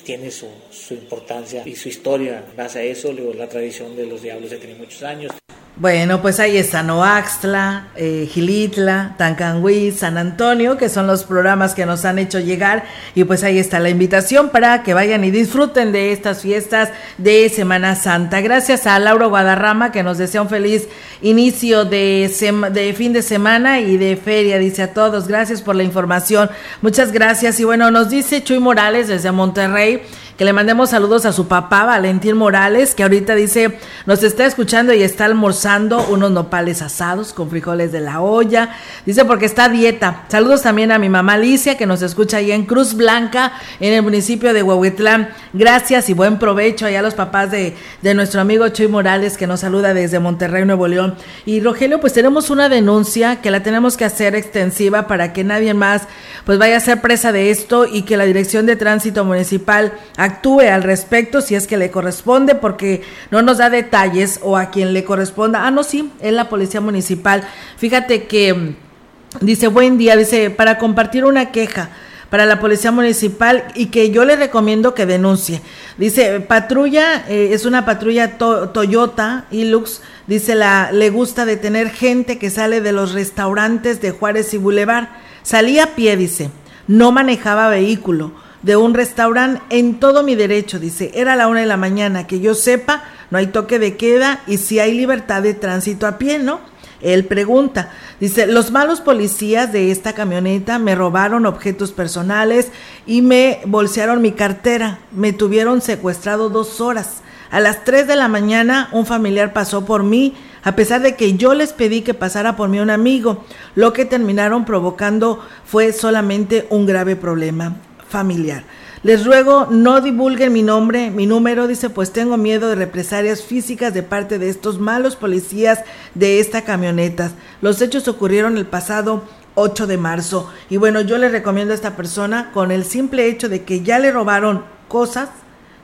tiene su, su importancia y su historia en base a eso, la tradición de los diablos ya tiene muchos años años bueno, pues ahí está Noaxtla, eh, Gilitla, Tancanhui, San Antonio, que son los programas que nos han hecho llegar. Y pues ahí está la invitación para que vayan y disfruten de estas fiestas de Semana Santa. Gracias a Lauro Guadarrama, que nos desea un feliz inicio de, de fin de semana y de feria. Dice a todos, gracias por la información. Muchas gracias. Y bueno, nos dice Chuy Morales desde Monterrey que le mandemos saludos a su papá, Valentín Morales, que ahorita dice, nos está escuchando y está almorzando unos nopales asados con frijoles de la olla. Dice porque está dieta. Saludos también a mi mamá Alicia, que nos escucha ahí en Cruz Blanca, en el municipio de Huehuetlán. Gracias y buen provecho allá a los papás de, de nuestro amigo Chuy Morales, que nos saluda desde Monterrey, Nuevo León. Y Rogelio, pues tenemos una denuncia que la tenemos que hacer extensiva para que nadie más pues vaya a ser presa de esto y que la Dirección de Tránsito Municipal actúe al respecto si es que le corresponde, porque no nos da detalles o a quien le corresponda. Ah, no, sí, es la Policía Municipal. Fíjate que mm, dice, buen día, dice, para compartir una queja para la Policía Municipal y que yo le recomiendo que denuncie. Dice, patrulla, eh, es una patrulla Toyota Hilux, dice, la, le gusta detener gente que sale de los restaurantes de Juárez y Boulevard. Salía a pie, dice, no manejaba vehículo de un restaurante en todo mi derecho, dice, era la una de la mañana, que yo sepa, no hay toque de queda y si hay libertad de tránsito a pie, ¿no? Él pregunta, dice, los malos policías de esta camioneta me robaron objetos personales y me bolsearon mi cartera, me tuvieron secuestrado dos horas. A las tres de la mañana un familiar pasó por mí, a pesar de que yo les pedí que pasara por mí un amigo. Lo que terminaron provocando fue solamente un grave problema familiar. Les ruego no divulguen mi nombre, mi número, dice, pues tengo miedo de represalias físicas de parte de estos malos policías de esta camioneta. Los hechos ocurrieron el pasado 8 de marzo. Y bueno, yo le recomiendo a esta persona, con el simple hecho de que ya le robaron cosas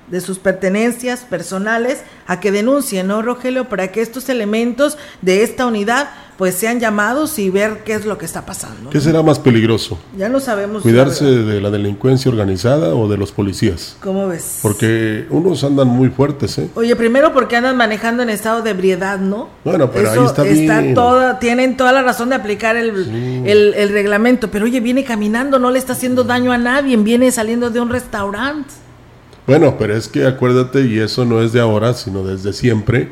de sus pertenencias personales, a que denuncie, ¿no, Rogelio? Para que estos elementos de esta unidad pues sean llamados y ver qué es lo que está pasando. ¿Qué será más peligroso? Ya no sabemos. ¿Cuidarse de la delincuencia organizada o de los policías? ¿Cómo ves? Porque unos andan muy fuertes, ¿eh? Oye, primero porque andan manejando en estado de ebriedad, ¿no? Bueno, pero ahí está, bien. Toda, tienen toda la razón de aplicar el, el, el reglamento, pero oye, viene caminando, no le está haciendo daño a nadie, viene saliendo de un restaurante. Bueno, pero es que acuérdate, y eso no es de ahora, sino desde siempre,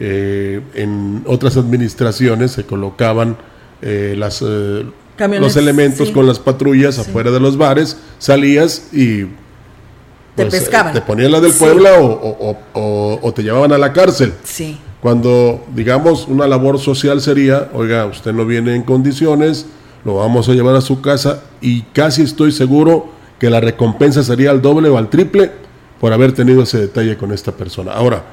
eh, en otras administraciones se colocaban eh, las, eh, los elementos con las patrullas afuera de los bares, salías y te pues, pescaban. Te ponían la del pueblo o, o, te llevaban a la cárcel. Sí. Cuando, digamos, una labor social sería, oiga, usted no viene en condiciones, lo vamos a llevar a su casa y casi estoy seguro que la recompensa sería al doble o al triple por haber tenido ese detalle con esta persona. Ahora,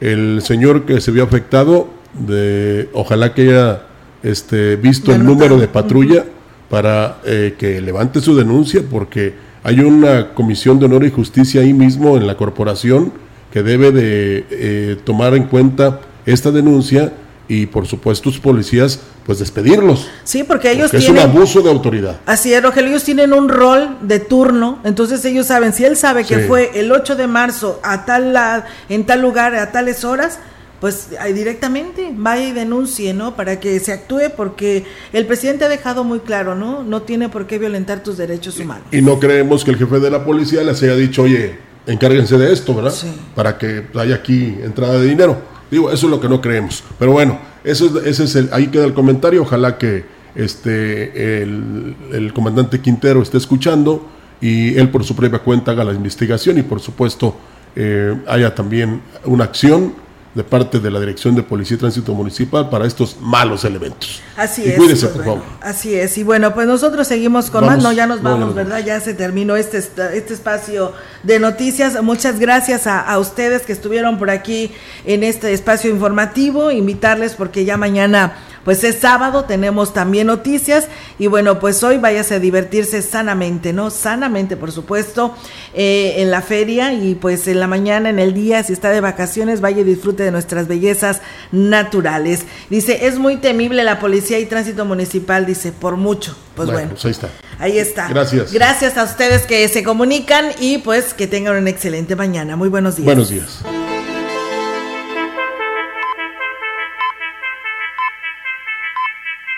el señor que se vio afectado, de, ojalá que haya este, visto el número de patrulla para eh, que levante su denuncia, porque hay una comisión de honor y justicia ahí mismo en la corporación que debe de eh, tomar en cuenta esta denuncia y por supuesto sus policías pues despedirlos. Sí, porque ellos tienen... Es un abuso de autoridad. Así es, Rogelio, ellos tienen un rol de turno, entonces ellos saben, si él sabe que fue el 8 de marzo a tal la, en tal lugar, a tales horas, pues directamente vaya y denuncie, ¿no? Para que se actúe porque el presidente ha dejado muy claro, ¿no? No tiene por qué violentar tus derechos humanos. Y no creemos que el jefe de la policía les haya dicho, oye, encárguense de esto, ¿verdad? Para que haya aquí entrada de dinero. Digo, eso es lo que no creemos. Pero bueno, eso es, ese es el, ahí queda el comentario. Ojalá que este el, el comandante Quintero esté escuchando y él por su propia cuenta haga la investigación y por supuesto eh, haya también una acción de parte de la Dirección de Policía y Tránsito Municipal para estos malos elementos. Así es. Cuídese, por favor. Así es. Y bueno, pues nosotros seguimos con más. No, ya nos vamos, ¿verdad? Ya se terminó este, este espacio de noticias. Muchas gracias a, a, ustedes que estuvieron por aquí en este espacio informativo. Invitarles porque ya mañana pues es sábado, tenemos también noticias y bueno, pues hoy váyase a divertirse sanamente, ¿no? Sanamente, por supuesto, eh, en la feria y pues en la mañana, en el día, si está de vacaciones, vaya y disfrute de nuestras bellezas naturales. Dice, es muy temible la policía y tránsito municipal, dice, por mucho. Pues bueno, pues ahí está. Ahí está. Gracias. Gracias a ustedes que se comunican y pues que tengan una excelente mañana. Muy buenos días. Buenos días.